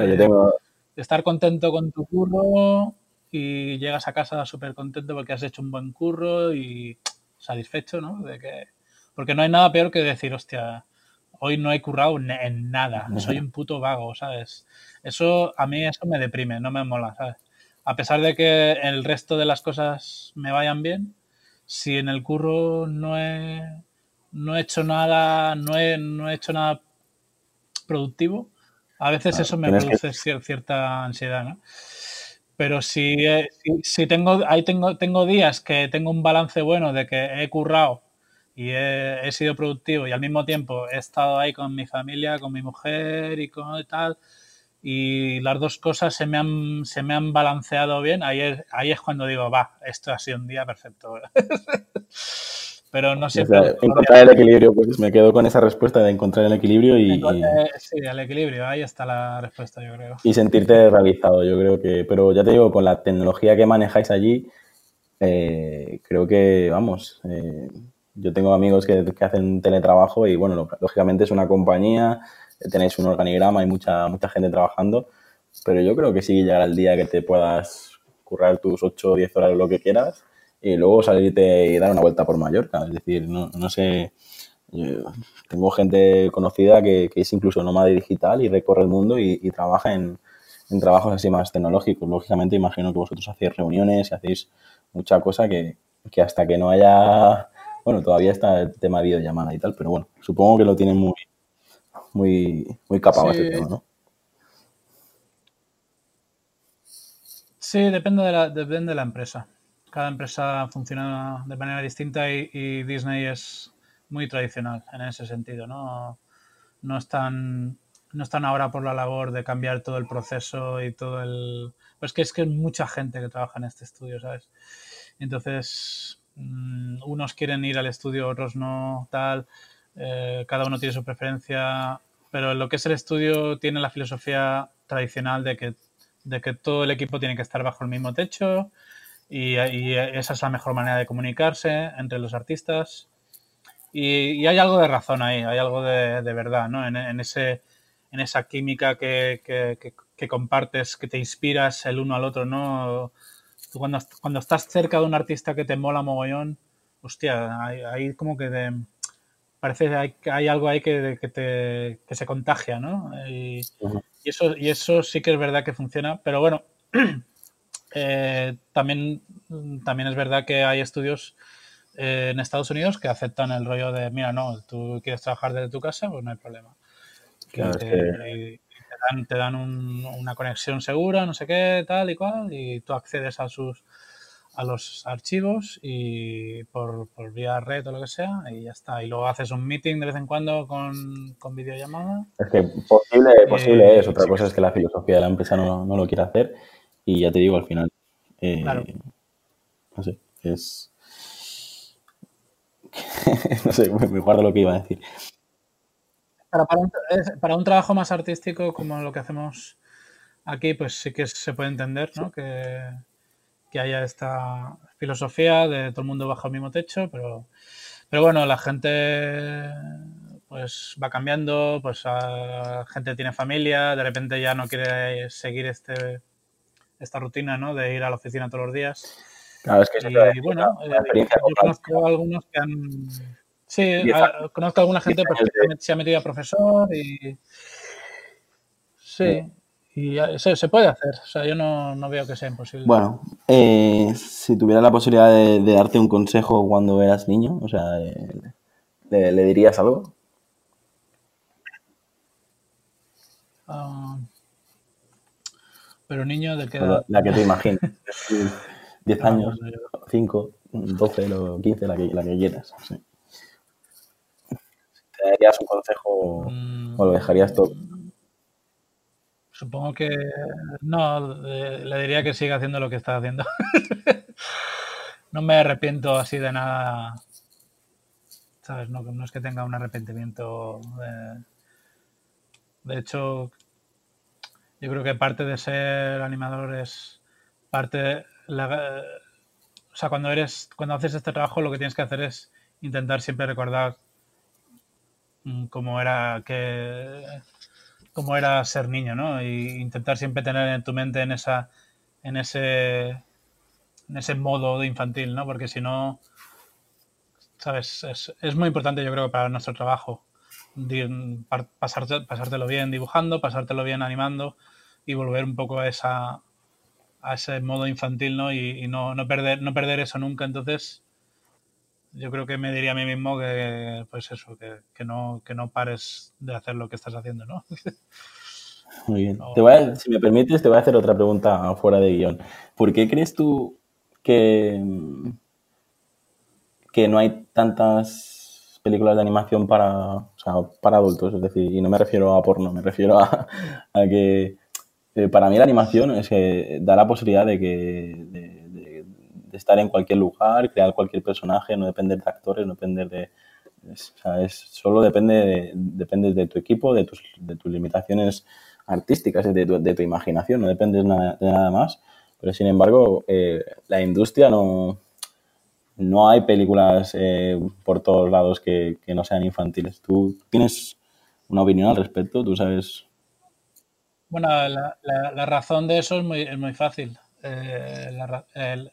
Speaker 2: de estar contento con tu curro y llegas a casa súper contento porque has hecho un buen curro y satisfecho, ¿no? De que, porque no hay nada peor que decir, hostia, hoy no he currado en nada, soy un puto vago, ¿sabes? Eso, a mí eso me deprime, no me mola, ¿sabes? A pesar de que el resto de las cosas me vayan bien, si en el curro no he, no he hecho nada, no he, no he hecho nada productivo, a veces eso me produce cierta ansiedad, ¿no? Pero eh, si, si, tengo, ahí tengo, tengo días que tengo un balance bueno de que he currado y he, sido productivo y al mismo tiempo he estado ahí con mi familia, con mi mujer y con tal, y las dos cosas se me han, se me han balanceado bien, ahí es, ahí es cuando digo, va, esto ha sido un día perfecto. pero no siempre...
Speaker 1: encontrar el equilibrio, pues me quedo con esa respuesta de encontrar el equilibrio y,
Speaker 2: Sí, el equilibrio, ahí está la respuesta, yo creo.
Speaker 1: Y sentirte realizado, yo creo que... Pero ya te digo, con la tecnología que manejáis allí, eh, creo que, vamos, eh, yo tengo amigos que, hacen teletrabajo y, bueno, lógicamente es una compañía, tenéis un organigrama, hay mucha, mucha gente trabajando, pero yo creo que sí llegará el día que te puedas currar tus 8 o 10 horas lo que quieras y luego salirte y dar una vuelta por Mallorca. Es decir, no, no sé, tengo gente conocida que, es incluso nómada digital y recorre el mundo y, trabaja en, trabajos así más tecnológicos. Lógicamente, imagino que vosotros hacéis reuniones y hacéis mucha cosa que, hasta que no haya, bueno, todavía está el tema de videollamada y tal, pero bueno, supongo que lo tienen muy, muy, muy capado ese tema, ¿no?
Speaker 2: Sí, depende de la, depende de la empresa cada empresa funciona de manera distinta y, Disney es muy tradicional en ese sentido, ¿no? No están, no están ahora por la labor de cambiar todo el proceso y todo el... Pues que es que hay mucha gente que trabaja en este estudio, ¿sabes? Entonces, mm, unos quieren ir al estudio, otros no, tal. Eh, cada uno tiene su preferencia, pero lo que es el estudio tiene la filosofía tradicional de que, de que todo el equipo tiene que estar bajo el mismo techo, y, esa es la mejor manera de comunicarse entre los artistas. Y, hay algo de razón ahí, hay algo de, verdad, ¿no? En, ese, en esa química que, que, compartes, que te inspiras el uno al otro, ¿no? Cuando, cuando estás cerca de un artista que te mola mogollón, hostia, hay, como que de, parece que hay, hay, algo ahí que, que, te, que se contagia, ¿no? Y, y, eso, y eso sí que es verdad que funciona, pero bueno, Eh, también, también es verdad que hay estudios eh, en Estados Unidos que aceptan el rollo de, mira, no, tú quieres trabajar desde tu casa, pues no hay problema. te, dan, una conexión segura, no sé qué, tal y cual, y tú accedes a sus a los archivos y por, vía red o lo que sea y ya está. Y luego haces un meeting de vez en cuando con, con videollamada.
Speaker 1: Es que posible, posible es, otra cosa es que la filosofía de la empresa no, no lo quiere hacer y ya te digo, al final, eh, no sé, es... no sé, me guardo lo que iba a decir.
Speaker 2: Para, para, un, trabajo más artístico como lo que hacemos aquí, pues sí que se puede entender, ¿no? Que, que haya esta filosofía de todo el mundo bajo el mismo techo, pero, pero bueno, la gente pues va cambiando, pues la gente tiene familia, de repente ya no quiere seguir este esta rutina, ¿no? De ir a la oficina todos los días.
Speaker 1: Claro, es que
Speaker 2: y, bueno, eh, yo conozco a algunos que han... Sí, conozco a alguna gente pues, que se ha metido a profesor y... Sí, y se, se, puede hacer. O sea, yo no, no veo que sea imposible.
Speaker 1: Bueno, eh, si tuviera la posibilidad de, darte un consejo cuando eras niño, o sea, eh, ¿le, dirías algo?
Speaker 2: Ah, pero niño, ¿de qué edad?
Speaker 1: La, que te imaginas. 10 ah, años, 5, 12 o 15, la que, la que quieras. ¿Te darías un consejo o lo dejarías todo?
Speaker 2: Supongo que no, le, diría que siga haciendo lo que está haciendo. no me arrepiento así de nada. ¿Sabes? No, no es que tenga un arrepentimiento. De, de hecho, yo creo que parte de ser animador es parte o sea, cuando eres, cuando haces este trabajo, lo que tienes que hacer es intentar siempre recordar mm, cómo era que cómo era ser niño, ¿no? Y intentar siempre tener en tu mente en esa en ese en ese modo de infantil, ¿no? Porque si no, sabes, es, es muy importante yo creo para nuestro trabajo pasarte, pasártelo bien dibujando, pasártelo bien animando y volver un poco a esa a ese modo infantil, ¿no? Y, no, no, perder, no perder eso nunca. Entonces, yo creo que me diría a mí mismo que, pues eso, que, no, que no pares de hacer lo que estás haciendo, ¿no?
Speaker 1: Muy bien. Te voy si me permites, te voy a hacer otra pregunta fuera de guion. ¿Por qué crees tú que, que no hay tantas películas de animación para, para adultos? Es decir, y no me refiero a porno, me refiero a que eh, para mí la animación es que da la posibilidad de que, de, estar en cualquier lugar, crear cualquier personaje, no depender de actores, no depender de... Es, solo depende de, de tu equipo, de tus, de tus limitaciones artísticas, de tu, de tu imaginación, no dependes de nada más. Pero sin embargo, eh, la industria no, no hay películas eh, por todos lados que, que, no sean infantiles. ¿Tú tienes una opinión al respecto? ¿Tú sabes
Speaker 2: bueno, la, la, razón de eso es muy, es muy fácil. Eh, el,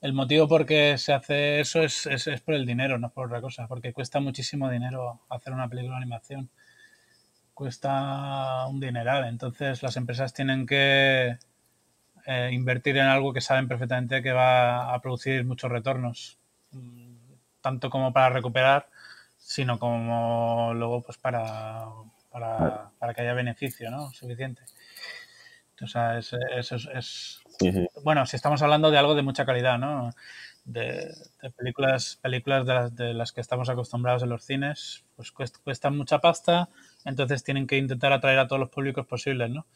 Speaker 2: el, motivo por qué se hace eso es, es, es, por el dinero, no por otra cosa, porque cuesta muchísimo dinero hacer una película de animación. Cuesta un dineral, entonces las empresas tienen que eh, invertir en algo que saben perfectamente que va a producir muchos retornos, mm, tanto como para recuperar, sino como luego pues para para, para que haya beneficio ¿no? suficiente. O sea, es, es, bueno, si estamos hablando de algo de mucha calidad, ¿no? De, películas, películas de las, de las, que estamos acostumbrados en los cines, pues cuestan mucha pasta, entonces tienen que intentar atraer a todos los públicos posibles, ¿no?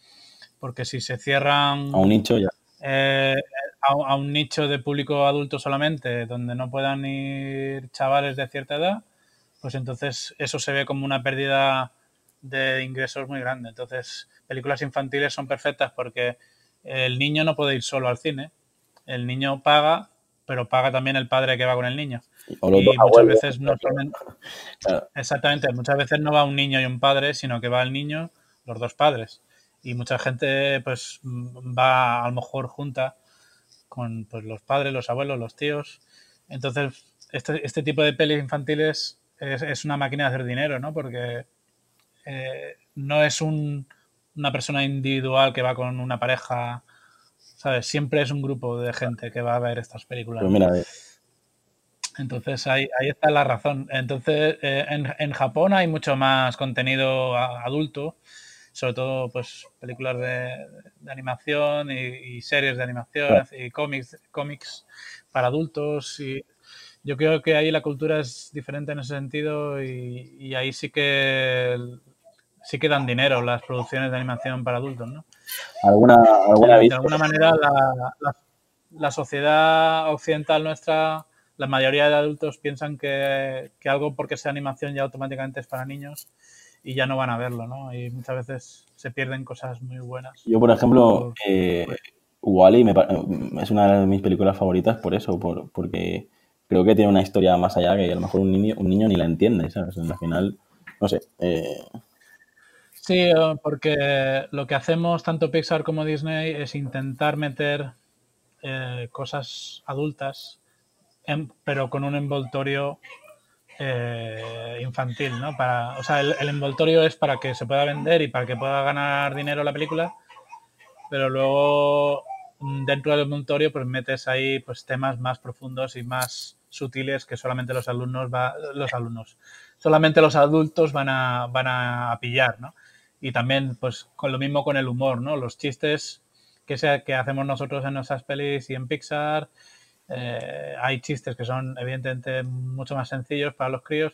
Speaker 2: Porque si se cierran...
Speaker 1: A un nicho ya.
Speaker 2: Eh, a, a, un nicho de público adulto solamente, donde no puedan ir chavales de cierta edad, pues entonces eso se ve como una pérdida de ingresos muy grande. Entonces, películas infantiles son perfectas porque el niño no puede ir solo al cine. El niño paga, pero paga también el padre que va con el niño. y muchas veces no exactamente, muchas veces no va un niño y un padre, sino que va el niño, los dos padres. Y mucha gente pues va a lo mejor junta con pues, los padres, los abuelos, los tíos. Entonces, este, este tipo de pelis infantiles es, es, una máquina de hacer dinero, ¿no? Porque eh, no es un, una persona individual que va con una pareja, ¿sabes? Siempre es un grupo de gente que va a ver estas películas.
Speaker 1: Pues mira,
Speaker 2: Entonces ahí, ahí, está la razón. Entonces eh, en, en, Japón hay mucho más contenido adulto, sobre todo pues películas de, de animación y, y, series de animación y cómics, cómics para adultos y yo creo que ahí la cultura es diferente en ese sentido y, y ahí sí que sí que dan dinero las producciones de animación para adultos, ¿no?
Speaker 1: ¿Alguna, alguna
Speaker 2: de, de alguna manera la, la, la, sociedad occidental nuestra, la mayoría de adultos piensan que, que, algo porque sea animación ya automáticamente es para niños y ya no van a verlo, ¿no? Y muchas veces se pierden cosas muy buenas.
Speaker 1: Yo, por ejemplo, eh, Wally me, es una de mis películas favoritas por eso, por, porque creo que tiene una historia más allá que a lo mejor un niño, un niño ni la entiende, ¿sabes? Al final, no sé, eh,
Speaker 2: Sí, eh, porque lo que hacemos tanto Pixar como Disney es intentar meter eh, cosas adultas, en, pero con un envoltorio eh, infantil, ¿no? Para, o sea, el, el, envoltorio es para que se pueda vender y para que pueda ganar dinero la película, pero luego mm, dentro del envoltorio pues metes ahí pues temas más profundos y más sutiles que solamente los alumnos va, los alumnos, solamente los adultos van a, van a pillar, ¿no? Y también pues con lo mismo con el humor, ¿no? Los chistes que, sea, que hacemos nosotros en nuestras pelis y en Pixar, eh, hay chistes que son evidentemente mucho más sencillos para los críos,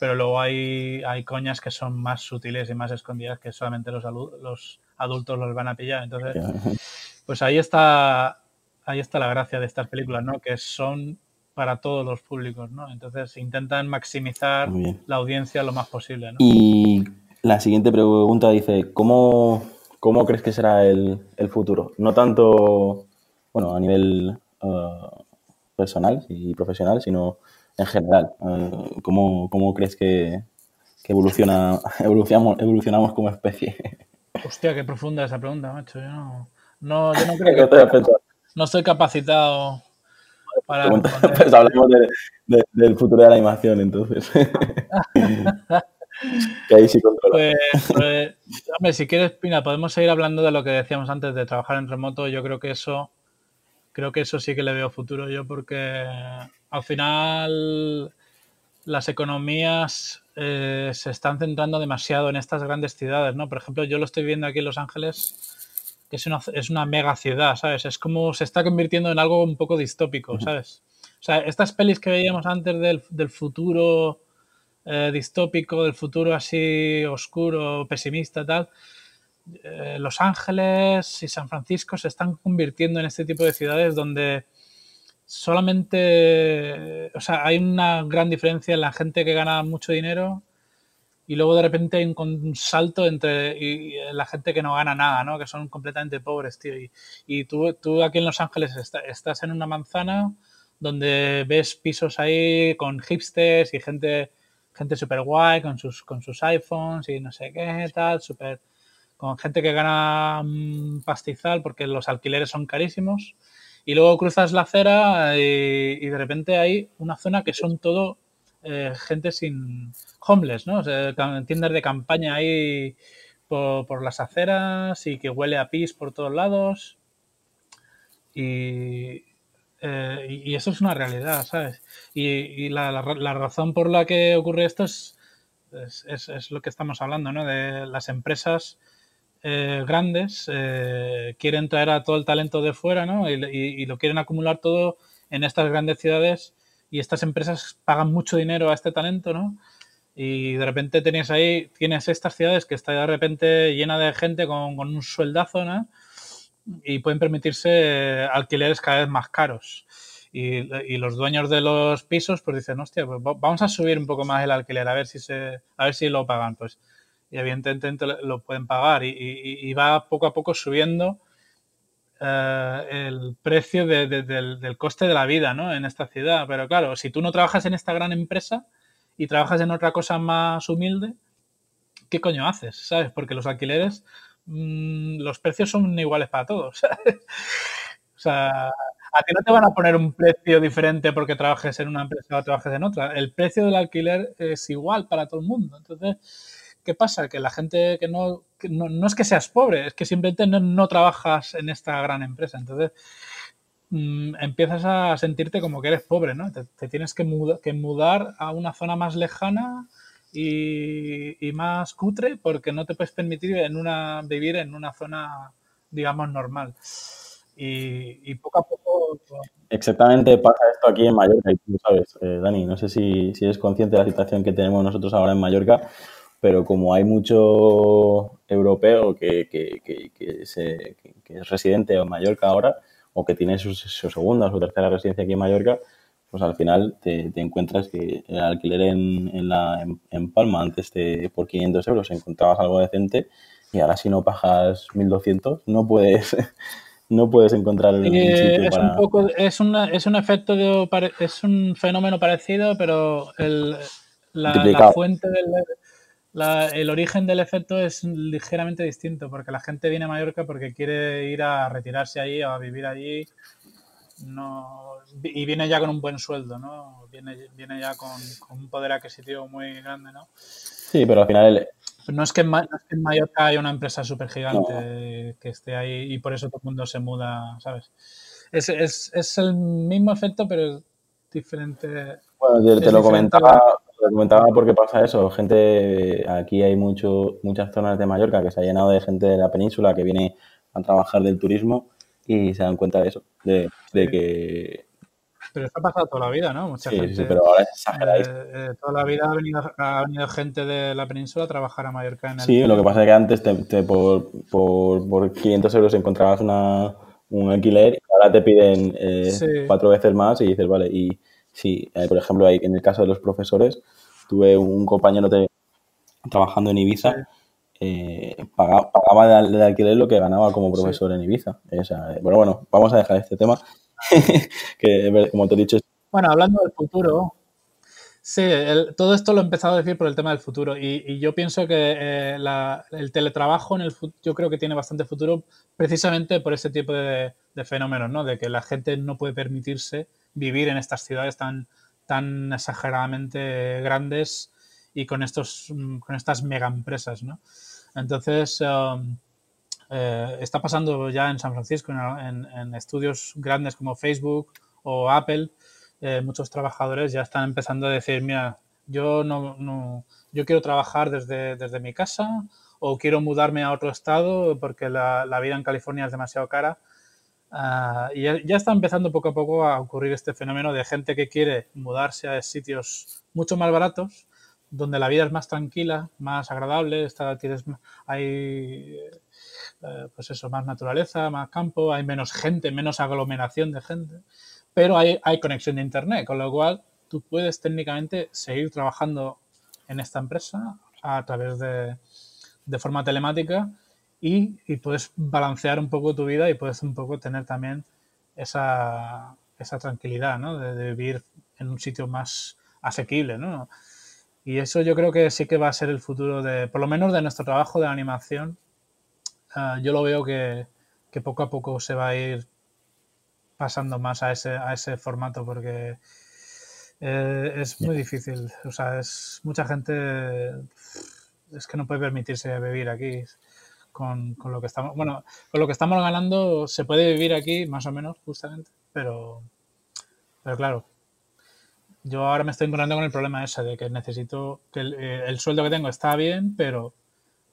Speaker 2: pero luego hay, hay coñas que son más sutiles y más escondidas que solamente los, los adultos los van a pillar. Entonces, pues ahí está, ahí está la gracia de estas películas, ¿no? Que son para todos los públicos, ¿no? Entonces intentan maximizar la audiencia lo más posible, ¿no?
Speaker 1: Y la siguiente pregunta dice, ¿cómo, cómo crees que será el, el, futuro? No tanto, bueno, a nivel uh, personal y profesional, sino en general. Uh, ¿cómo, ¿cómo, crees que, que evoluciona, evolucionamos, evolucionamos como especie?
Speaker 2: Hostia, qué profunda esa pregunta, macho. Yo no, no, yo no creo que... no estoy capacitado para...
Speaker 1: Pues hablamos de, de, del futuro de la animación, entonces. Que ahí sí controla.
Speaker 2: Pues, pues, hombre, si quieres, Pina, podemos seguir hablando de lo que decíamos antes de trabajar en remoto. Yo creo que eso, creo que eso sí que le veo futuro yo, porque al final las economías eh, se están centrando demasiado en estas grandes ciudades, ¿no? Por ejemplo, yo lo estoy viendo aquí en Los Ángeles, que es una, es una mega ciudad, ¿sabes? Es como se está convirtiendo en algo un poco distópico, ¿sabes? O sea, estas pelis que veíamos antes del, del futuro eh, distópico del futuro así oscuro, pesimista, tal, eh, Los Ángeles y San Francisco se están convirtiendo en este tipo de ciudades donde solamente, o sea, hay una gran diferencia en la gente que gana mucho dinero y luego de repente hay un, salto entre y, la gente que no gana nada, ¿no? Que son completamente pobres, tío. Y, y tú, tú, aquí en Los Ángeles estás en una manzana donde ves pisos ahí con hipsters y gente, gente súper guay con sus, con sus iPhones y no sé qué, tal, súper con gente que gana pastizal porque los alquileres son carísimos. Y luego cruzas la acera y, y de repente hay una zona que son todo eh, gente sin homeless, ¿no? O tiendas de campaña ahí por, las aceras y que huele a pis por todos lados. Y, eh, y eso es una realidad, ¿sabes? Y, la, la, razón por la que ocurre esto es, es, es, lo que estamos hablando, ¿no? De las empresas eh, grandes quieren traer a todo el talento de fuera, ¿no? y, lo quieren acumular todo en estas grandes ciudades y estas empresas pagan mucho dinero a este talento, ¿no? Y de repente tienes ahí, tienes estas ciudades que está de repente llena de gente con, un sueldazo, ¿no? Y pueden permitirse alquileres cada vez más caros. Y, los dueños de los pisos pues dicen, hostia, pues vamos a subir un poco más el alquiler, a ver si se, a ver si lo pagan, pues. Y evidentemente lo pueden pagar y, va poco a poco subiendo eh, el precio del, coste de la vida ¿no? en esta ciudad. Pero claro, si tú no trabajas en esta gran empresa y trabajas en otra cosa más humilde, ¿qué coño haces? ¿Sabes? Porque los alquileres, mm, los precios son iguales para todos. o sea, a ti no te van a poner un precio diferente porque trabajes en una empresa o trabajes en otra. El precio del alquiler es igual para todo el mundo. Entonces, ¿qué pasa? Que la gente que no, no, es que seas pobre, es que simplemente no, trabajas en esta gran empresa. Entonces, mm, empiezas a sentirte como que eres pobre, ¿no? Te, tienes que, que, mudar a una zona más lejana y, más cutre porque no te puedes permitir en una, vivir en una zona, digamos, normal. Y, poco a poco...
Speaker 1: Exactamente pasa esto aquí en Mallorca y tú sabes, eh, Dani, no sé si, si eres consciente de la situación que tenemos nosotros ahora en Mallorca pero como hay mucho europeo que, que, que, que, es residente en Mallorca ahora, o que tiene su, segunda o su tercera residencia aquí en Mallorca, pues al final te, encuentras que el alquiler en, en, la, en, Palma antes de por 500 euros encontrabas algo decente y ahora si no pagas 1200 no puedes no puedes encontrar
Speaker 2: un sitio es un poco es, una, es un efecto de, es un fenómeno parecido pero el, la, la fuente del el origen del efecto es ligeramente distinto, porque la gente viene a Mallorca porque quiere ir a retirarse allí, a vivir allí, no, y viene ya con un buen sueldo, ¿no? Viene, viene ya con, un poder adquisitivo muy grande, ¿no?
Speaker 1: Sí, pero al final...
Speaker 2: No es que en, Mallorca haya una empresa súper gigante que esté ahí y por eso todo el mundo se muda, ¿sabes? Es, es, es el mismo efecto, pero diferente.
Speaker 1: Bueno, te, lo comentaba lo comentaba porque pasa eso. Gente, aquí hay mucho, muchas zonas de Mallorca que se ha llenado de gente de la península que viene a trabajar del turismo y se dan cuenta de eso, de, que...
Speaker 2: Pero esto ha pasado toda la vida, ¿no?
Speaker 1: Mucha gente, sí, pero ahora es
Speaker 2: eh, eh, toda la vida ha venido, ha venido, gente de la península a trabajar a Mallorca. En
Speaker 1: el... Sí, lo que pasa es que antes te, por, por, por, 500 euros encontrabas una, un alquiler y ahora te piden eh, cuatro veces más y dices, vale, y Sí, por ejemplo, en el caso de los profesores, tuve un compañero trabajando en Ibiza, eh, pagaba, de, alquiler lo que ganaba como profesor en Ibiza. Eh, bueno, bueno, vamos a dejar este tema, que como te he dicho...
Speaker 2: Bueno, hablando del futuro, sí, todo esto lo he empezado a decir por el tema del futuro y, yo pienso que el teletrabajo en el yo creo que tiene bastante futuro precisamente por ese tipo de, de fenómenos, ¿no? De que la gente no puede permitirse vivir en estas ciudades tan, tan exageradamente grandes y con, estos, con estas mega empresas, ¿no? Entonces, um, eh, está pasando ya en San Francisco, en, estudios grandes como Facebook o Apple, eh, muchos trabajadores ya están empezando a decir, mira, yo no, no, yo quiero trabajar desde, desde mi casa o quiero mudarme a otro estado porque la, vida en California es demasiado cara Ah, y ya, está empezando poco a poco a ocurrir este fenómeno de gente que quiere mudarse a sitios mucho más baratos, donde la vida es más tranquila, más agradable, está, tienes, hay eh, pues eso, más naturaleza, más campo, hay menos gente, menos aglomeración de gente, pero hay, hay conexión de internet, con lo cual tú puedes técnicamente seguir trabajando en esta empresa a través de, de forma telemática y, y, puedes balancear un poco tu vida y puedes un poco tener también esa, esa tranquilidad, ¿no? De, de, vivir en un sitio más asequible, ¿no? Y eso yo creo que sí que va a ser el futuro de, por lo menos de nuestro trabajo de animación, uh, yo lo veo que, que, poco a poco se va a ir pasando más a ese, a ese formato porque eh, es muy difícil. O sea, es mucha gente es que no puede permitirse vivir aquí con, con, lo que estamos. Bueno, con lo que estamos ganando se puede vivir aquí más o menos, justamente, pero, pero claro. Yo ahora me estoy encontrando con el problema ese de que necesito que el, eh, el sueldo que tengo está bien, pero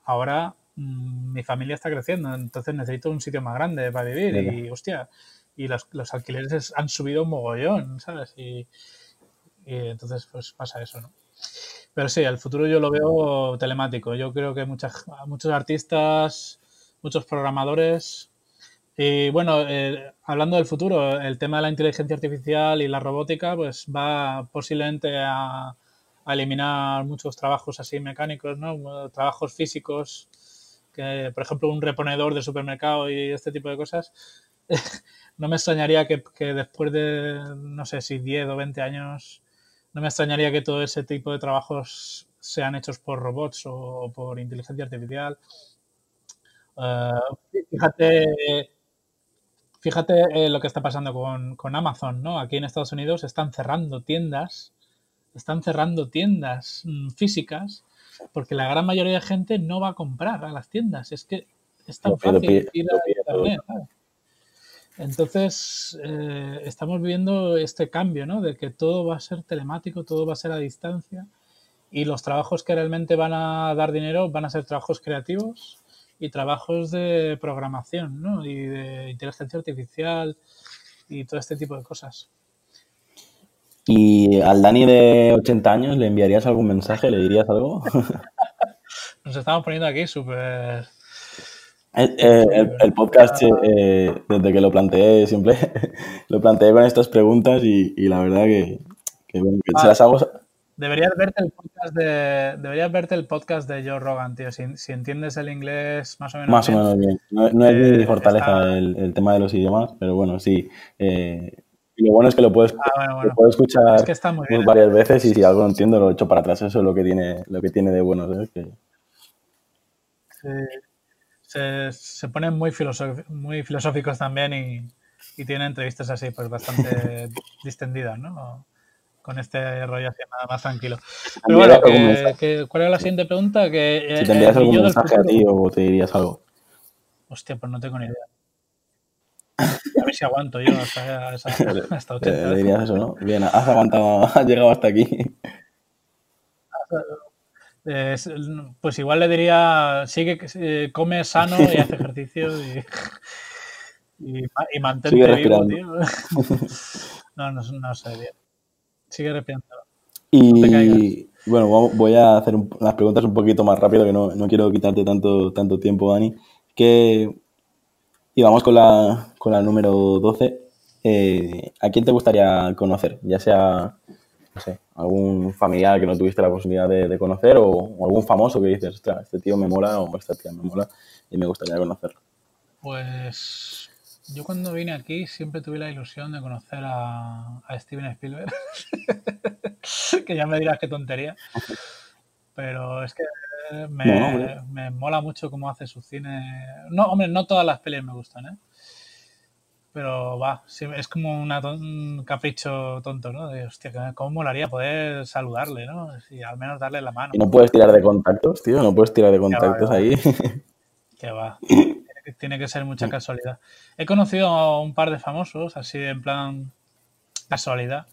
Speaker 2: ahora mmm, mi familia está creciendo, entonces necesito un sitio más grande para vivir
Speaker 1: Venga.
Speaker 2: y hostia, y los, los, alquileres han subido un mogollón, ¿sabes? Y, y, entonces pues pasa eso, ¿no? Pero sí, el futuro yo lo veo telemático. Yo creo que muchas, muchos artistas, muchos programadores. Y bueno, eh, hablando del futuro, el tema de la inteligencia artificial y la robótica, pues va posiblemente a, a eliminar muchos trabajos así mecánicos, ¿no? Trabajos físicos, que por ejemplo un reponedor de supermercado y este tipo de cosas. no me extrañaría que, que, después de, no sé si 10 o 20 años, no me extrañaría que todo ese tipo de trabajos sean hechos por robots o, por inteligencia artificial. Uh, fíjate, fíjate eh, lo que está pasando con, con, Amazon, ¿no? Aquí en Estados Unidos están cerrando tiendas, están cerrando tiendas mmm, físicas porque la gran mayoría de gente no va a comprar a las tiendas. Es que es tan fácil ir a internet. ¿sabes? Entonces, eh, estamos viviendo este cambio, ¿no? De que todo va a ser telemático, todo va a ser a distancia y los trabajos que realmente van a dar dinero van a ser trabajos creativos y trabajos de programación, ¿no? Y de inteligencia artificial y todo este tipo de cosas.
Speaker 1: ¿Y al Dani de 80 años le enviarías algún mensaje? ¿Le dirías algo?
Speaker 2: Nos estamos poniendo aquí súper
Speaker 1: el, el, el, podcast, eh, desde que lo planteé, siempre lo planteé con estas preguntas y, y la verdad que, que, bueno, que ah, se las hago.
Speaker 2: Deberías verte el podcast de deberías verte el podcast de Joe Rogan, tío. Si, si entiendes el inglés más o menos
Speaker 1: más bien. o menos bien. No, no es eh, mi fortaleza está... el, el, tema de los idiomas, pero bueno, sí. Eh, y lo bueno es que lo puedes,
Speaker 2: ah, bueno, bueno.
Speaker 1: Lo puedes escuchar
Speaker 2: es que está muy bien,
Speaker 1: varias veces y si algo no entiendo lo echo para atrás. Eso es lo que tiene, lo que tiene de bueno. ¿sabes? Que...
Speaker 2: Sí se, se ponen muy, muy filosóficos también y, y, tienen entrevistas así, pues bastante distendidas, ¿no? Con este rollo así más, más tranquilo. Pero bueno, que, que, ¿cuál era la siguiente pregunta? Que,
Speaker 1: si te envías algún mensaje a ti o te dirías algo.
Speaker 2: Hostia, pues no tengo ni idea. A ver si aguanto yo hasta, hasta, hasta 80.
Speaker 1: Le dirías eso, ¿no? Bien, has aguantado, has llegado hasta aquí.
Speaker 2: Eh, pues igual le diría, sigue, eh, come sano y hace ejercicio y, y, y mantente vivo, tío. No, no, no sé bien. Sigue respirando.
Speaker 1: Y no bueno, voy a hacer un, las preguntas un poquito más rápido, que no, no quiero quitarte tanto, tanto tiempo, Dani. Que, y vamos con la, con la número 12. Eh, ¿A quién te gustaría conocer? Ya sea no sé, algún familiar que no tuviste la posibilidad de, de conocer o, o, algún famoso que dices, ostras, este tío me mola o esta tía me mola y me gustaría conocerlo?
Speaker 2: Pues yo cuando vine aquí siempre tuve la ilusión de conocer a, a Steven Spielberg, que ya me dirás qué tontería, pero es que me, no, me mola mucho cómo hace su cine. No, hombre, no todas las pelis me gustan, ¿eh? pero va, es como una ton, un capricho tonto, ¿no? De, hostia, ¿cómo molaría poder saludarle, ¿no? Y al menos darle la mano.
Speaker 1: Y no puedes tirar de contactos, tío, no puedes tirar de contactos ahí.
Speaker 2: Que va, tiene que, ser mucha casualidad. He conocido a un par de famosos, así en plan casualidad,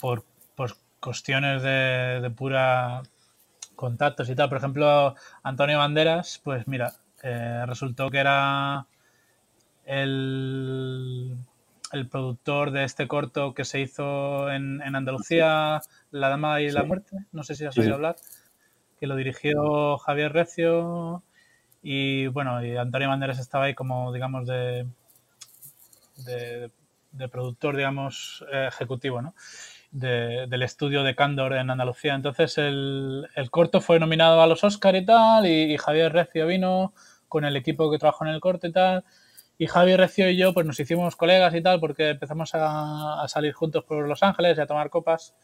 Speaker 2: por, por cuestiones de, de pura contactos y tal. Por ejemplo, Antonio Banderas, pues mira, eh, resultó que era el, el, productor de este corto que se hizo en, en Andalucía, La Dama y sí. la Muerte, no sé si has oído sí. hablar, que lo dirigió Javier Recio Y bueno, y Antonio Banderas estaba ahí como, digamos, de, de, de productor, digamos, ejecutivo, ¿no? del estudio de Candor en Andalucía. Entonces el, el corto fue nominado a los Oscar y tal, y, Javier Recio vino con el equipo que trabajó en el corto y tal. Y Javier Recio y yo pues nos hicimos colegas y tal porque empezamos a, salir juntos por Los Ángeles y a tomar copas.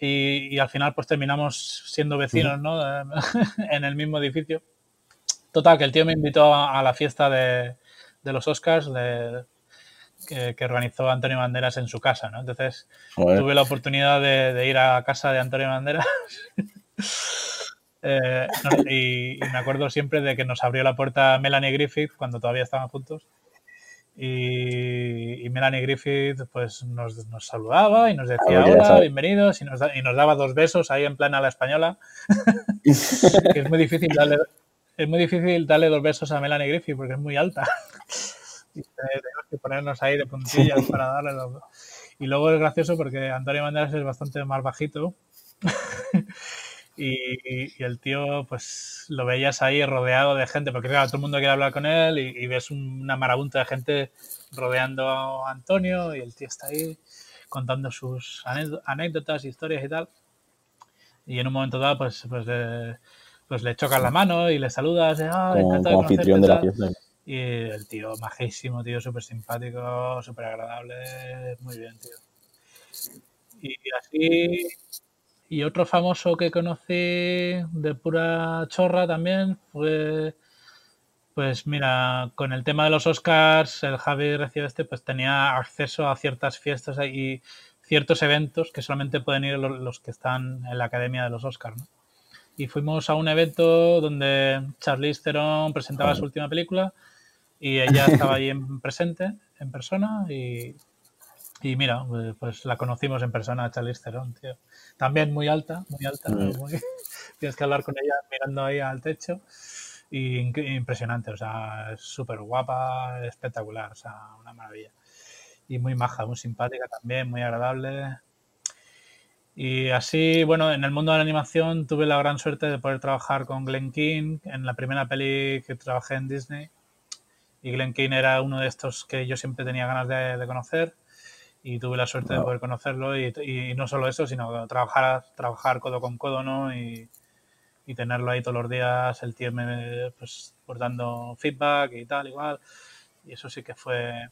Speaker 2: Y, al final pues terminamos siendo vecinos, ¿no? en el mismo edificio. Total, que el tío me invitó a, la fiesta de, de los Oscars, de, que, organizó Antonio Banderas en su casa, ¿no? Entonces tuve la oportunidad de, ir a casa de Antonio Banderas. Eh, y, me acuerdo siempre de que nos abrió la puerta Melanie Griffith cuando todavía estaban juntos. Y, Melanie Griffith pues nos, saludaba y nos decía hola, bienvenidos y nos, y nos daba dos besos ahí en plan a la española. Que es muy difícil darle es muy difícil darle dos besos a Melanie Griffith porque es muy alta. Y tenemos que ponernos ahí de puntillas para darle los... Y luego es gracioso porque Antonio Banderas es bastante más bajito. Y, el tío pues lo veías ahí rodeado de gente porque claro, todo el mundo quiere hablar con él y, ves una marabunta de gente rodeando a Antonio y el tío está ahí contando sus anécdotas, historias y tal. Y en un momento dado pues, pues, pues le chocas la mano y le saludas, ah, como, anfitrión de la fiesta. Y el tío majísimo, tío, súper simpático, súper agradable, muy bien, tío. Y así, y otro famoso que conocí de pura chorra también fue, pues mira, con el tema de los Oscars, el Javi recibe este, pues tenía acceso a ciertas fiestas y ciertos eventos que solamente pueden ir los, que están en la Academia de los Oscars, ¿no? Y fuimos a un evento donde Charlize Theron presentaba su última película y ella estaba ahí en presente, en persona, y, y mira, pues, pues la conocimos en persona, Charlize Theron, tío. También muy alta, muy alta. Mm. tienes que hablar con ella mirando ahí al techo. Y impresionante, o sea, súper guapa, espectacular, o sea, una maravilla. Y muy maja, muy simpática también, muy agradable. Y así, bueno, en el mundo de la animación tuve la gran suerte de poder trabajar con Glenn King en la primera peli que trabajé en Disney, y Glenn Keane era uno de estos que yo siempre tenía ganas de, conocer. Y tuve la suerte de poder conocerlo. Y, no solo eso, sino trabajar, trabajar codo con codo, ¿no? Y, tenerlo ahí todos los días, el tío me, pues, pues dando feedback y tal, igual. Y eso sí que fue...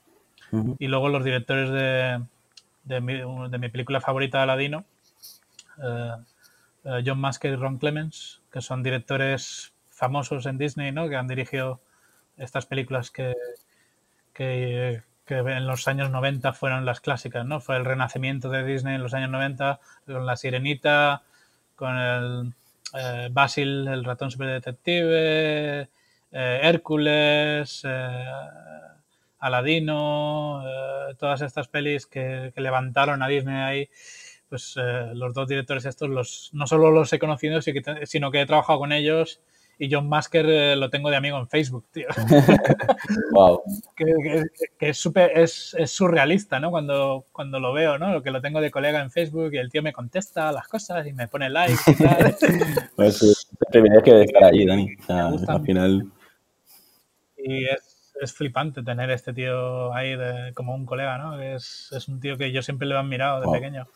Speaker 2: Y luego los directores de, de, mi, de mi película favorita, Aladino, John Masker y Ron Clements, que son directores famosos en Disney, ¿no? Que han dirigido estas películas que, que, en los años 90 fueron las clásicas, ¿no? Fue el renacimiento de Disney en los años 90, con La Sirenita, con el eh, Basil, el ratón superdetective, eh, Hércules, eh, Aladino, todas estas pelis que, levantaron a Disney ahí pues los dos directores estos los, no solo los he conocido, sino que he trabajado con ellos y John Masker eh, lo tengo de amigo en Facebook, tío. wow. que, es, super, es, es, surrealista, ¿no? Cuando, cuando lo veo, ¿no? Lo que lo tengo de colega en Facebook y el tío me contesta las cosas y me pone like y tal.
Speaker 1: pues es privilegio de estar allí, Dani. al final...
Speaker 2: Y es, es, flipante tener este tío ahí de, como un colega, ¿no? Es, es un tío que yo siempre le he admirado de pequeño.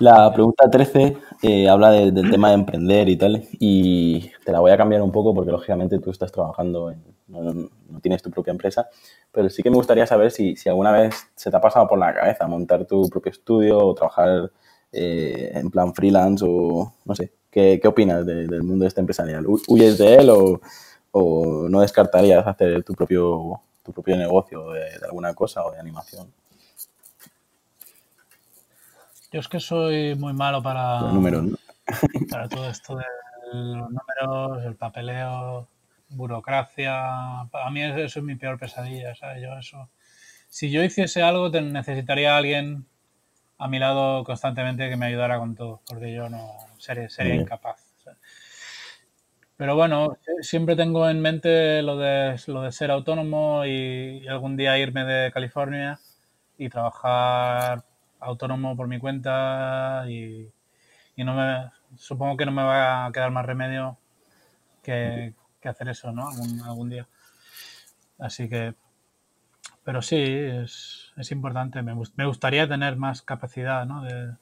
Speaker 1: La pregunta 13 eh, habla del tema de emprender y tal, y te la voy a cambiar un poco porque lógicamente tú estás trabajando, en, no, tienes tu propia empresa, pero sí que me gustaría saber si, si, alguna vez se te ha pasado por la cabeza montar tu propio estudio o trabajar eh, en plan freelance o no sé, ¿qué, qué opinas del mundo este empresarial? ¿Huyes de él o, o, no descartarías hacer tu propio, tu propio negocio de alguna cosa o de animación?
Speaker 2: Yo es que soy muy malo para, para todo esto de los números, el papeleo, burocracia. A mí eso es mi peor pesadilla, ¿sabes? Yo eso. Si yo hiciese algo, necesitaría a alguien a mi lado constantemente que me ayudara con todo, porque yo no sería, sería incapaz. Pero bueno, siempre tengo en mente lo de, lo de ser autónomo y algún día irme de California y trabajar autónomo por mi cuenta y, no me, supongo que no me va a quedar más remedio que, hacer eso, ¿no? Algún, día. Así que, pero sí, es, importante. Me, me, gustaría tener más capacidad, ¿no? De,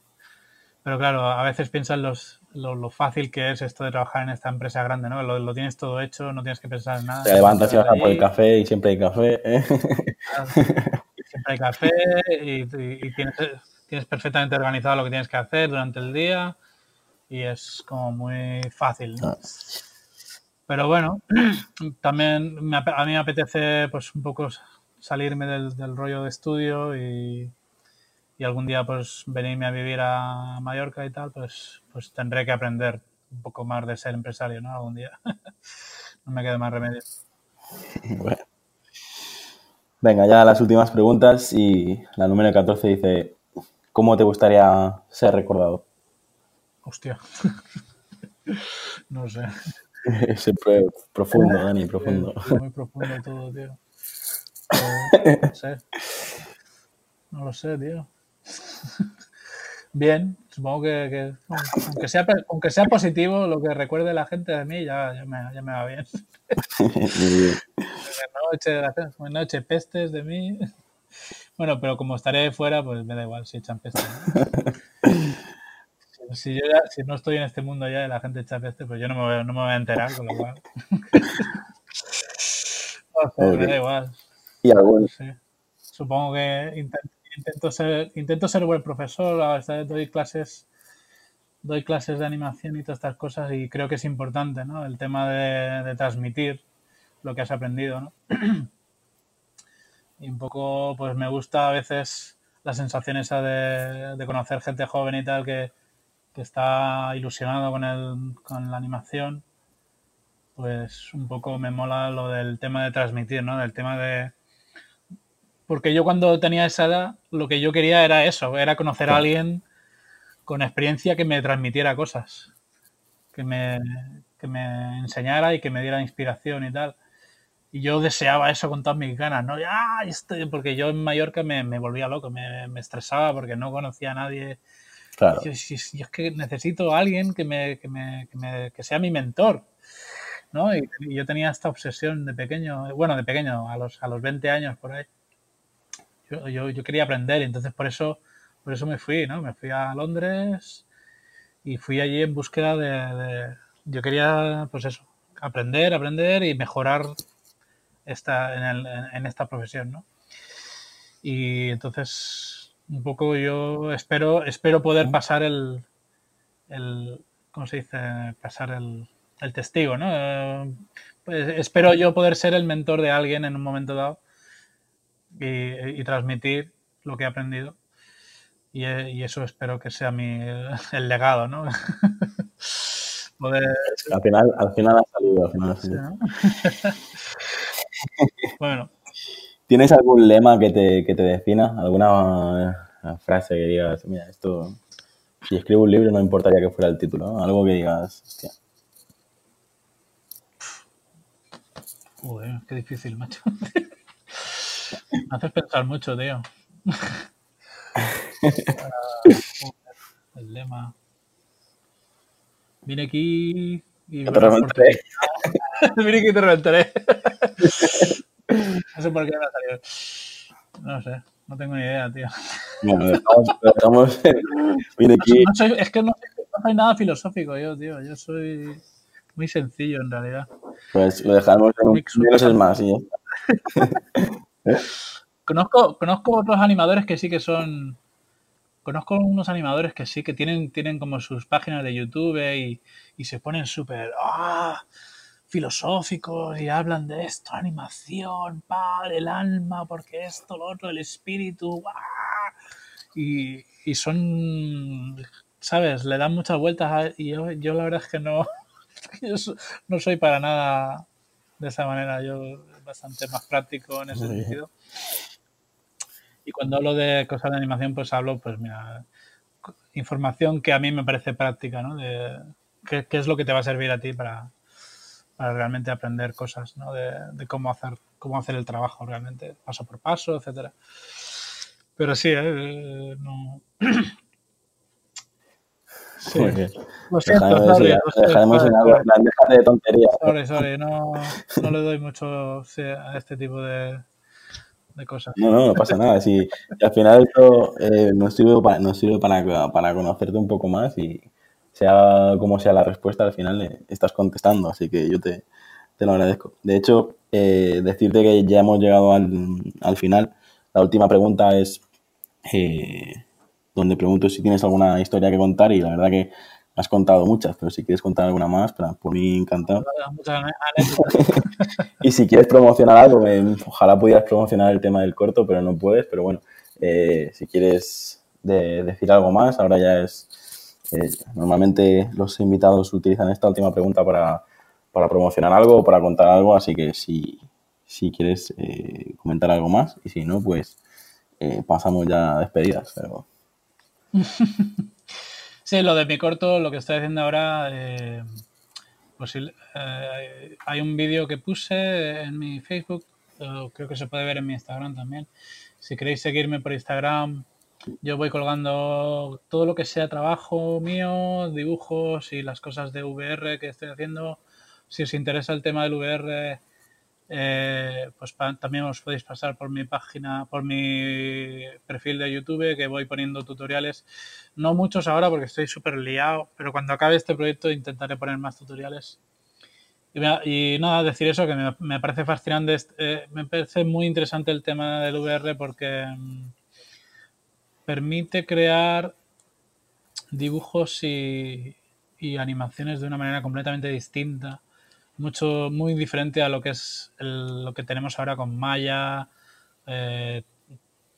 Speaker 2: pero claro, a veces piensas los, lo, fácil que es esto de trabajar en esta empresa grande, ¿no? Lo, tienes todo hecho, no tienes que pensar en nada.
Speaker 1: Te levantas y vas a por el café y siempre hay café. ¿eh?
Speaker 2: Siempre hay café y, tienes, tienes, perfectamente organizado lo que tienes que hacer durante el día y es como muy fácil, ¿no? Ah. Pero bueno, también a mí me apetece pues un poco salirme del, del rollo de estudio y, y algún día pues venirme a vivir a Mallorca y tal, pues, pues tendré que aprender un poco más de ser empresario, ¿no? Algún día. no me queda más remedio.
Speaker 1: Bueno. Venga, ya las últimas preguntas y la número 14 dice, ¿cómo te gustaría ser recordado?
Speaker 2: Hostia. no sé.
Speaker 1: Siempre profundo, Dani, profundo.
Speaker 2: muy profundo todo, tío. Eh, no sé. No lo sé, tío. Bien, supongo que, aunque, sea, aunque sea positivo, lo que recuerde la gente de mí ya, ya, me, ya me, va bien. Buenas noches, pestes de mí. Bueno, pero como estaré fuera, pues me da igual si echan pestes. Si, yo si no estoy en este mundo ya y la gente echa pestes, pues yo no me voy, no me voy a enterar, con lo cual. me da igual.
Speaker 1: ¿Y algún?
Speaker 2: Supongo que intento ser, intento ser buen profesor, doy clases, doy clases de animación y todas estas cosas y creo que es importante, ¿no? El tema de, transmitir lo que has aprendido, ¿no? y un poco, pues me gusta a veces la sensación esa de, conocer gente joven y tal que, está ilusionado con, el, con la animación, pues un poco me mola lo del tema de transmitir, ¿no? Del tema de, porque yo cuando tenía esa edad, lo que yo quería era eso, era conocer a alguien con experiencia que me transmitiera cosas, que me, me enseñara y que me diera inspiración y tal. Y yo deseaba eso con todas mis ganas, ¿no? Ya, estoy, porque yo en Mallorca me, volvía loco, me, estresaba porque no conocía a nadie.
Speaker 1: Claro.
Speaker 2: Y yo, es que necesito a alguien que, me, que, me, que, sea mi mentor. ¿no? Y, yo tenía esta obsesión de pequeño, bueno, de pequeño, a los, a los 20 años por ahí, yo, yo, quería aprender, y entonces por eso, por eso me fui, ¿no? Me fui a Londres y fui allí en búsqueda de, yo quería, pues eso, aprender, aprender y mejorar esta, en, el, en, esta profesión, ¿no? Y entonces, un poco yo espero, espero poder pasar el, el ¿cómo se dice? Pasar el, el testigo, ¿no? Pues espero yo poder ser el mentor de alguien en un momento dado y, transmitir lo que he aprendido. Y, eso espero que sea mi, el legado, ¿no?
Speaker 1: al, final, al final ha salido, al final ha salido.
Speaker 2: bueno.
Speaker 1: ¿Tienes algún lema que te, que te defina? ¿Alguna frase que digas, mira, esto, si escribo un libro no importaría que fuera el título, Algo que digas, hostia.
Speaker 2: Joder, qué difícil, macho. Me haces pensar mucho, tío. el lema. Vine aquí y...
Speaker 1: Te
Speaker 2: aquí y te reventaré. no sé por qué me ha salido. No sé, no tengo ni idea, tío.
Speaker 1: Bueno, estamos, Vine aquí...
Speaker 2: es que no, no soy nada filosófico yo, tío. Yo soy muy sencillo en realidad.
Speaker 1: Pues lo dejamos en un es más y
Speaker 2: Conozco, conozco otros animadores que sí que son. Conozco unos animadores que sí que tienen, tienen como sus páginas de YouTube y, se ponen súper ¡ah! Filosóficos y hablan de esto, animación, pa, el alma, porque esto, lo otro, el espíritu, y, y, son, ¿sabes? Le dan muchas vueltas y yo, yo la verdad es que no, no soy para nada de esa manera. Yo bastante más práctico en ese sentido. Y cuando hablo de cosas de animación, pues hablo, pues mira, información que a mí me parece práctica, ¿no? De qué, es lo que te va a servir a ti para, para realmente aprender cosas, ¿no? De, cómo hacer cómo hacer el trabajo realmente, paso por paso, etcétera. Pero sí, ¿eh? no... Sí. Lo siento,
Speaker 1: dejaremos en algo, de tonterías.
Speaker 2: Sorry, sorry, no, no le doy mucho a este tipo de, de cosas.
Speaker 1: No, no, no pasa nada. Si, al final esto eh, nos sirve, para, nos sirve para, para conocerte un poco más y sea como sea la respuesta, al final estás contestando. Así que yo te, te lo agradezco. De hecho, eh, decirte que ya hemos llegado al, al final. La última pregunta es eh, donde pregunto si tienes alguna historia que contar y la verdad que has contado muchas, pero si quieres contar alguna más, por mí encantado. y si quieres promocionar algo, ojalá pudieras promocionar el tema del corto, pero no puedes, pero bueno, eh, si quieres decir algo más, ahora ya es... Eh, normalmente los invitados utilizan esta última pregunta para, promocionar algo o para contar algo, así que si, si quieres eh, comentar algo más y si no, pues pasamos ya a despedidas. Pero...
Speaker 2: Sí, lo de mi corto, lo que estoy haciendo ahora, eh, pues eh, hay un vídeo que puse en mi Facebook, creo que se puede ver en mi Instagram también. Si queréis seguirme por Instagram, yo voy colgando todo lo que sea trabajo mío, dibujos y las cosas de VR que estoy haciendo. Si os interesa el tema del VR, eh, pues también os podéis pasar por mi página, por mi perfil de YouTube, que voy poniendo tutoriales. No muchos ahora porque estoy súper liado, pero cuando acabe este proyecto intentaré poner más tutoriales. Y, nada, decir eso, que me, parece fascinante, eh, me parece muy interesante el tema del VR porque mm, permite crear dibujos y animaciones de una manera completamente distinta mucho, muy diferente a lo que es lo que tenemos ahora con Maya, eh,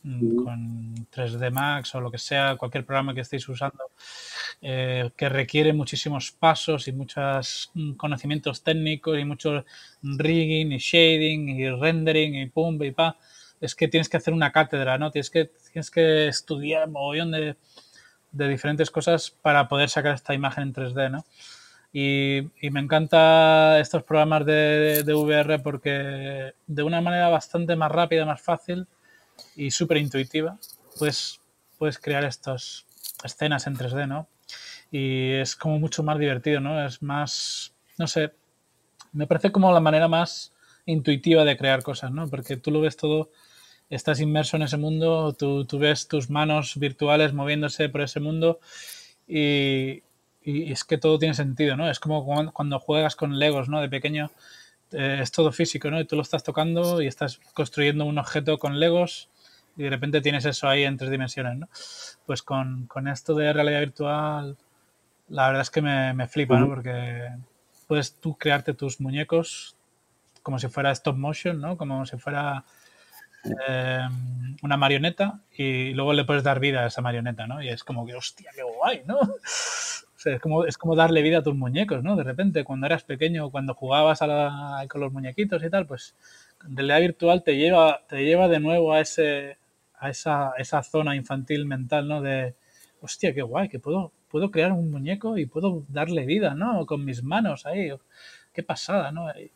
Speaker 2: con 3D Max o lo que sea, cualquier programa que estéis usando, eh, que requiere muchísimos pasos y muchos mm, conocimientos técnicos y mucho rigging y shading y rendering y pum y pa. Es que tienes que hacer una cátedra, ¿no? Tienes que, tienes que estudiar un mogollón de, de diferentes cosas para poder sacar esta imagen en 3D, ¿no? Y, me encanta estos programas de, VR porque de una manera bastante más rápida, más fácil y súper intuitiva, pues puedes crear estas escenas en 3D, ¿no? Y es como mucho más divertido, ¿no? Es más, no sé, me parece como la manera más intuitiva de crear cosas, ¿no? Porque tú lo ves todo, estás inmerso en ese mundo, tú, tú ves tus manos virtuales moviéndose por ese mundo y, y es que todo tiene sentido, ¿no? Es como cuando juegas con Legos, ¿no? De pequeño eh, es todo físico, ¿no? Y tú lo estás tocando y estás construyendo un objeto con Legos y de repente tienes eso ahí en tres dimensiones, ¿no? Pues con, esto de realidad virtual, la verdad es que me, me flipa, ¿no? Porque puedes tú crearte tus muñecos como si fuera stop motion, ¿no? Como si fuera eh, una marioneta y luego le puedes dar vida a esa marioneta, ¿no? Y es como que, hostia, qué guay, ¿no? es, como, es como darle vida a tus muñecos, ¿no? De repente, cuando eras pequeño, cuando jugabas a con los muñequitos y tal, pues realidad virtual te lleva, te lleva de nuevo a, ese, a esa, esa zona infantil mental, ¿no? De, hostia, qué guay, que puedo, puedo crear un muñeco y puedo darle vida, ¿no? Con mis manos ahí. Qué pasada, ¿no? Y,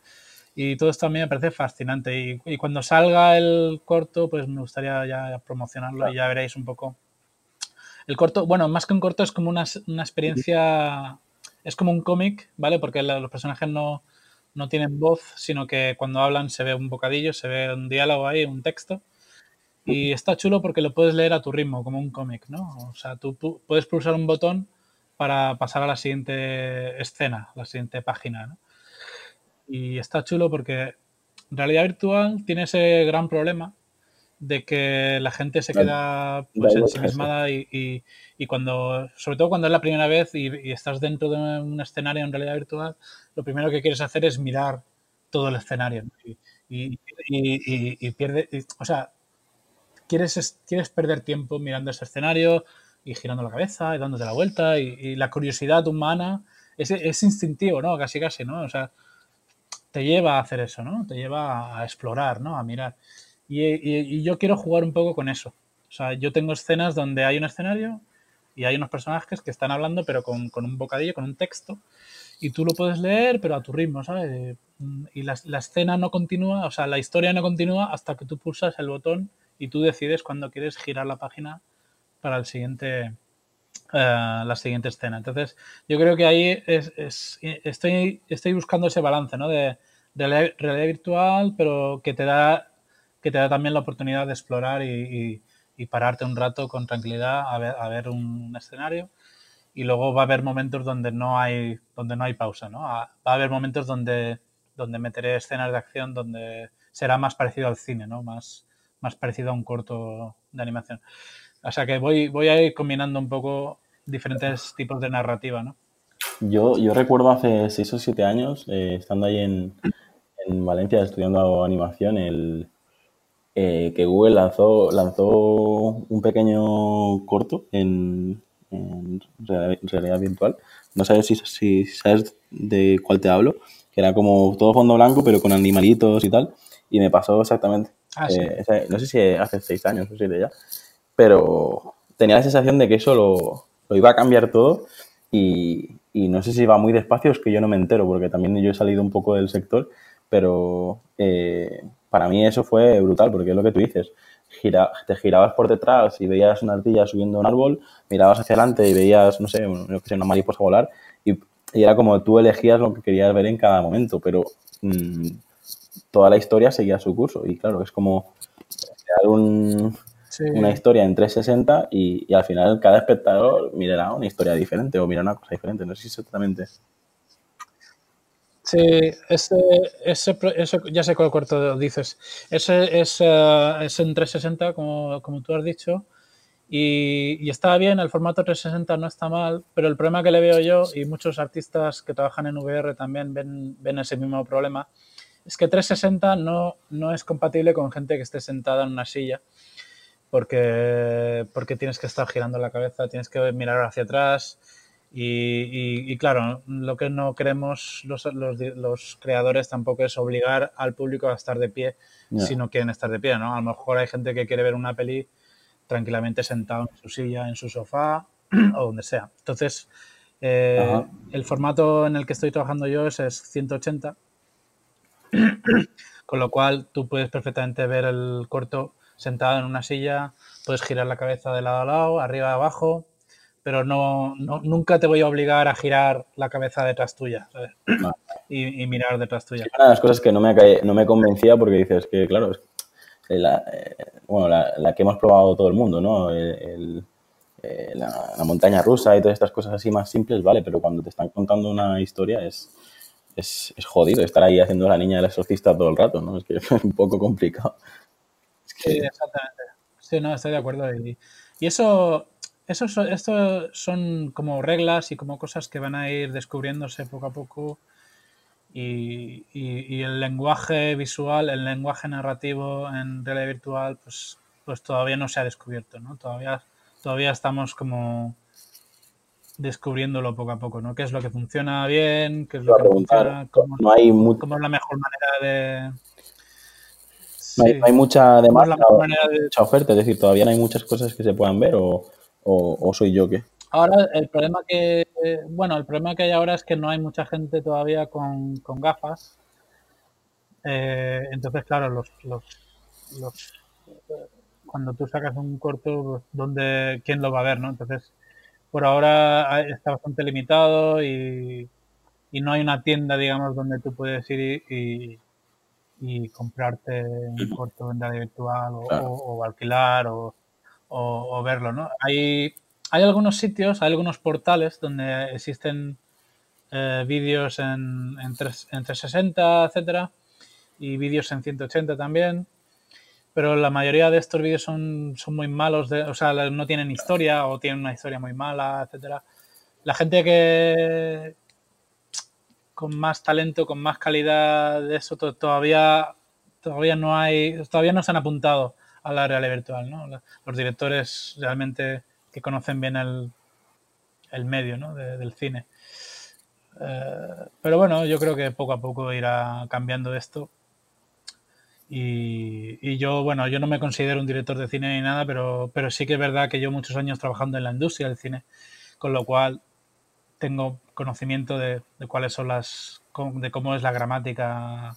Speaker 2: todo esto a mí me parece fascinante. Y, cuando salga el corto, pues me gustaría ya promocionarlo y ya veréis un poco el corto, bueno, más que un corto es como una, experiencia, es como un cómic, ¿vale? Porque los personajes no, tienen voz, sino que cuando hablan se ve un bocadillo, se ve un diálogo ahí, un texto. Y está chulo porque lo puedes leer a tu ritmo, como un cómic, ¿no? O sea, tú puedes pulsar un botón para pasar a la siguiente escena, la siguiente página, ¿no? Y está chulo porque realidad virtual tiene ese gran problema de que la gente se queda pues, ensimismada y, y, cuando, sobre todo cuando es la primera vez y, estás dentro de un escenario en realidad virtual, lo primero que quieres hacer es mirar todo el escenario y, y, pierde, o sea, quieres, quieres perder tiempo mirando ese escenario y girando la cabeza y dándote la vuelta y, la curiosidad humana es, es instintivo, ¿no? Casi, casi, ¿no? O sea, te lleva a hacer eso, ¿no? Te lleva a explorar, ¿no? A mirar. Y, yo quiero jugar un poco con eso. O sea, yo tengo escenas donde hay un escenario y hay unos personajes que están hablando, pero con, un bocadillo, con un texto, y tú lo puedes leer, pero a tu ritmo, ¿sabes? Y la, escena no continúa, o sea, la historia no continúa hasta que tú pulsas el botón y tú decides cuando quieres girar la página para el siguiente eh, la siguiente escena. Entonces, yo creo que ahí es, estoy, estoy buscando ese balance, ¿no? De, realidad virtual, pero que te da que te da también la oportunidad de explorar y, pararte un rato con tranquilidad a ver, a ver, un escenario y luego va a haber momentos donde no hay donde no hay pausa, ¿no? Va a haber momentos donde donde meteré escenas de acción donde será más parecido al cine, ¿no? Más, más parecido a un corto de animación. O sea que voy, voy a ir combinando un poco diferentes tipos de narrativa, ¿no?
Speaker 1: Yo, yo recuerdo hace 6 o 7 años, eh, estando ahí en, en, Valencia estudiando animación, el, eh, que Google lanzó, lanzó un pequeño corto en, en realidad virtual. No sabes si, si sabes de cuál te hablo, que era como todo fondo blanco, pero con animalitos y tal. Y me pasó exactamente. Ah, eh, no sé si hace seis años o siete ya, pero tenía la sensación de que eso lo, lo iba a cambiar todo y, y, no sé si va muy despacio, es que yo no me entero, porque también yo he salido un poco del sector, pero eh, para mí eso fue brutal, porque es lo que tú dices. Gira, te girabas por detrás y veías una ardilla subiendo un árbol, mirabas hacia adelante y veías, no sé, una mariposa volar y y era como tú elegías lo que querías ver en cada momento, pero mm, toda la historia seguía su curso. Y claro, es como crear una historia en 360 y, y, al final cada espectador mirará una historia diferente o mirará una cosa diferente. No sé si exactamente.
Speaker 2: Sí, ese, ese, ya sé cuál corto dices. Ese es, uh, es en 360, como, como tú has dicho. Y, está bien, el formato 360 no está mal, pero el problema que le veo yo, y muchos artistas que trabajan en VR también ven, ven ese mismo problema, es que 360 no, no es compatible con gente que esté sentada en una silla, porque, porque tienes que estar girando la cabeza, tienes que mirar hacia atrás. Y, y, claro, lo que no queremos los, los, los, creadores tampoco es obligar al público a estar de pie si no quieren estar de pie, ¿no? A lo mejor hay gente que quiere ver una peli tranquilamente sentado en su silla, en su sofá o donde sea. Entonces, eh, el formato en el que estoy trabajando yo es, 180, con lo cual tú puedes perfectamente ver el corto sentado en una silla, puedes girar la cabeza de lado a lado, arriba a abajo, pero no, nunca te voy a obligar a girar la cabeza detrás tuya y, mirar detrás tuya.
Speaker 1: una de las cosas que no me, no me convencía porque dices que, claro, eh, la, eh, bueno, la, que hemos probado todo el mundo, ¿no? Eh, la, montaña rusa y todas estas cosas así más simples, vale, pero cuando te están contando una historia es, es, jodido estar ahí haciendo la niña del exorcista todo el rato, ¿no? Es que es un poco complicado.
Speaker 2: Sí, exactamente. Sí, no, estoy de acuerdo. Y, y eso, eso, esto son como reglas y como cosas que van a ir descubriéndose poco a poco y, el lenguaje visual, el lenguaje narrativo en realidad virtual, pues, pues todavía no se ha descubierto, ¿no? Todavía, todavía estamos como descubriéndolo poco a poco, ¿no? ¿Qué es lo que funciona bien? ¿Qué es lo que funciona? ¿Cómo,
Speaker 1: no hay
Speaker 2: es la mejor manera de...?
Speaker 1: Hay, mucha demanda, mucha oferta, es decir, todavía no hay muchas cosas que se puedan ver o, o soy yo que...
Speaker 2: Ahora, el problema que, bueno, el problema que hay ahora es que no hay mucha gente todavía con, gafas. Eh, entonces, claro, los, los, cuando tú sacas un corto, ¿dónde, ¿quién lo va a ver, no? Entonces, por ahora está bastante limitado y, no hay una tienda, digamos, donde tú puedes ir y, comprarte un corto en realidad virtual o, alquilar o, o, verlo, ¿no? Hay hay algunos sitios, hay algunos portales donde existen eh, vídeos en, en, 360, etcétera, y vídeos en 180 también, pero la mayoría de estos vídeos son, son muy malos, de, o sea, no tienen historia o tienen una historia muy mala, etcétera. La gente que con más talento, con más calidad de eso, todavía, todavía no hay, todavía no se han apuntado a la realidad virtual, ¿no? Los directores realmente que conocen bien el, el medio ¿no? del cine. Eh, pero bueno, yo creo que poco a poco irá cambiando esto. Y, y, yo, bueno, yo no me considero un director de cine ni nada, pero, pero sí que es verdad que yo muchos años trabajando en la industria del cine, con lo cual tengo conocimiento de, de cuáles son las, de cómo es la gramática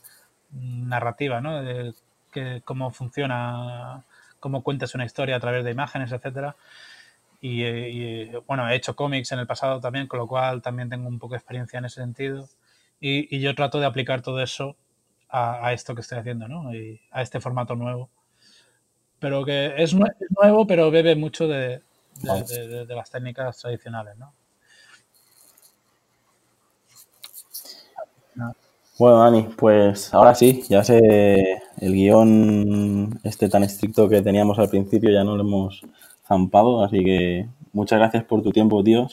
Speaker 2: narrativa, ¿no? De que, cómo funciona, cómo cuentas una historia a través de imágenes, etcétera. y, bueno, he hecho cómics en el pasado también, con lo cual también tengo un poco de experiencia en ese sentido. Y, yo trato de aplicar todo eso a, esto que estoy haciendo, ¿no? Y a este formato nuevo. Pero que es, nuevo, pero bebe mucho de, de las técnicas tradicionales, ¿no?
Speaker 1: Bueno, Dani, pues ahora sí, ya sé el guion este tan estricto que teníamos al principio, ya no lo hemos zampado, así que muchas gracias por tu tiempo, tío.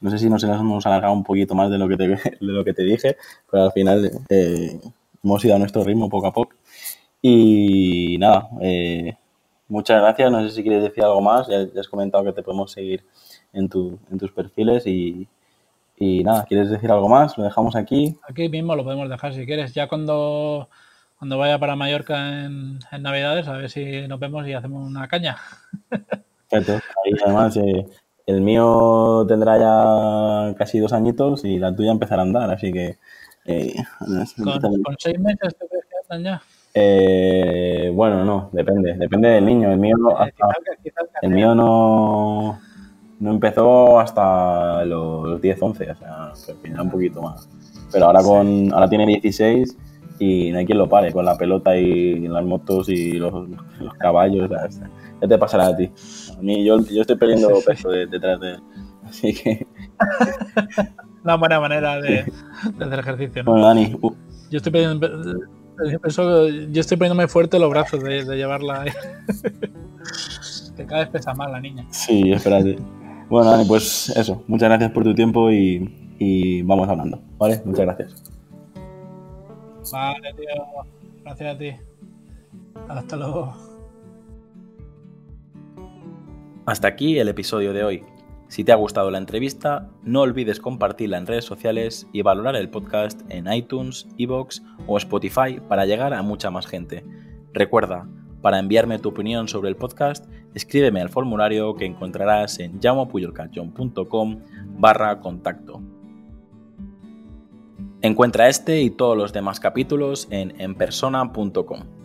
Speaker 1: No sé si nos hemos alargado un poquito más de lo que te, de lo que te dije, pero al final eh, hemos ido a nuestro ritmo poco a poco. Y nada, eh, muchas gracias. No sé si quieres decir algo más. Ya, has comentado que te podemos seguir tu, en tus perfiles y, y nada, ¿quieres decir algo más? Lo dejamos aquí.
Speaker 2: Aquí mismo lo podemos dejar si quieres. Ya cuando, cuando vaya para Mallorca en, Navidades, a ver si nos vemos y hacemos una caña.
Speaker 1: Perfecto. Ahí además eh, el mío tendrá ya casi dos añitos y la tuya empezará a andar, así que... Eh,
Speaker 2: ¿Con, seis meses te crees que andan ya?
Speaker 1: Eh, bueno, no, depende, depende del niño. El mío, el mío no no empezó hasta los 10, 11, o sea, que un poquito más. Pero ahora con ahora tiene 16 y no hay quien lo pare con la pelota y las motos y los, caballos. Ya te pasará a ti. A mí, yo, yo estoy perdiendo peso detrás de él. Así que.
Speaker 2: Una buena manera de, hacer ejercicio.
Speaker 1: Bueno, Dani.
Speaker 2: Yo estoy perdiendo. yo estoy poniéndome fuerte los brazos de, llevarla ahí. que cada vez pesa más la niña.
Speaker 1: Sí, espérate. Bueno, Dani, pues eso. Muchas gracias por tu tiempo y, vamos hablando. ¿Vale? Muchas gracias.
Speaker 2: Vale, tío. Gracias a ti. Hasta luego.
Speaker 1: Hasta aquí el episodio de hoy. Si te ha gustado la entrevista, no olvides compartirla en redes sociales y valorar el podcast en iTunes, Evox o Spotify para llegar a mucha más gente. Recuerda, para enviarme tu opinión sobre el podcast, escríbeme al formulario que encontrarás en llamopuyolcanchon.com barra contacto. Encuentra este y todos los demás capítulos en enpersona.com.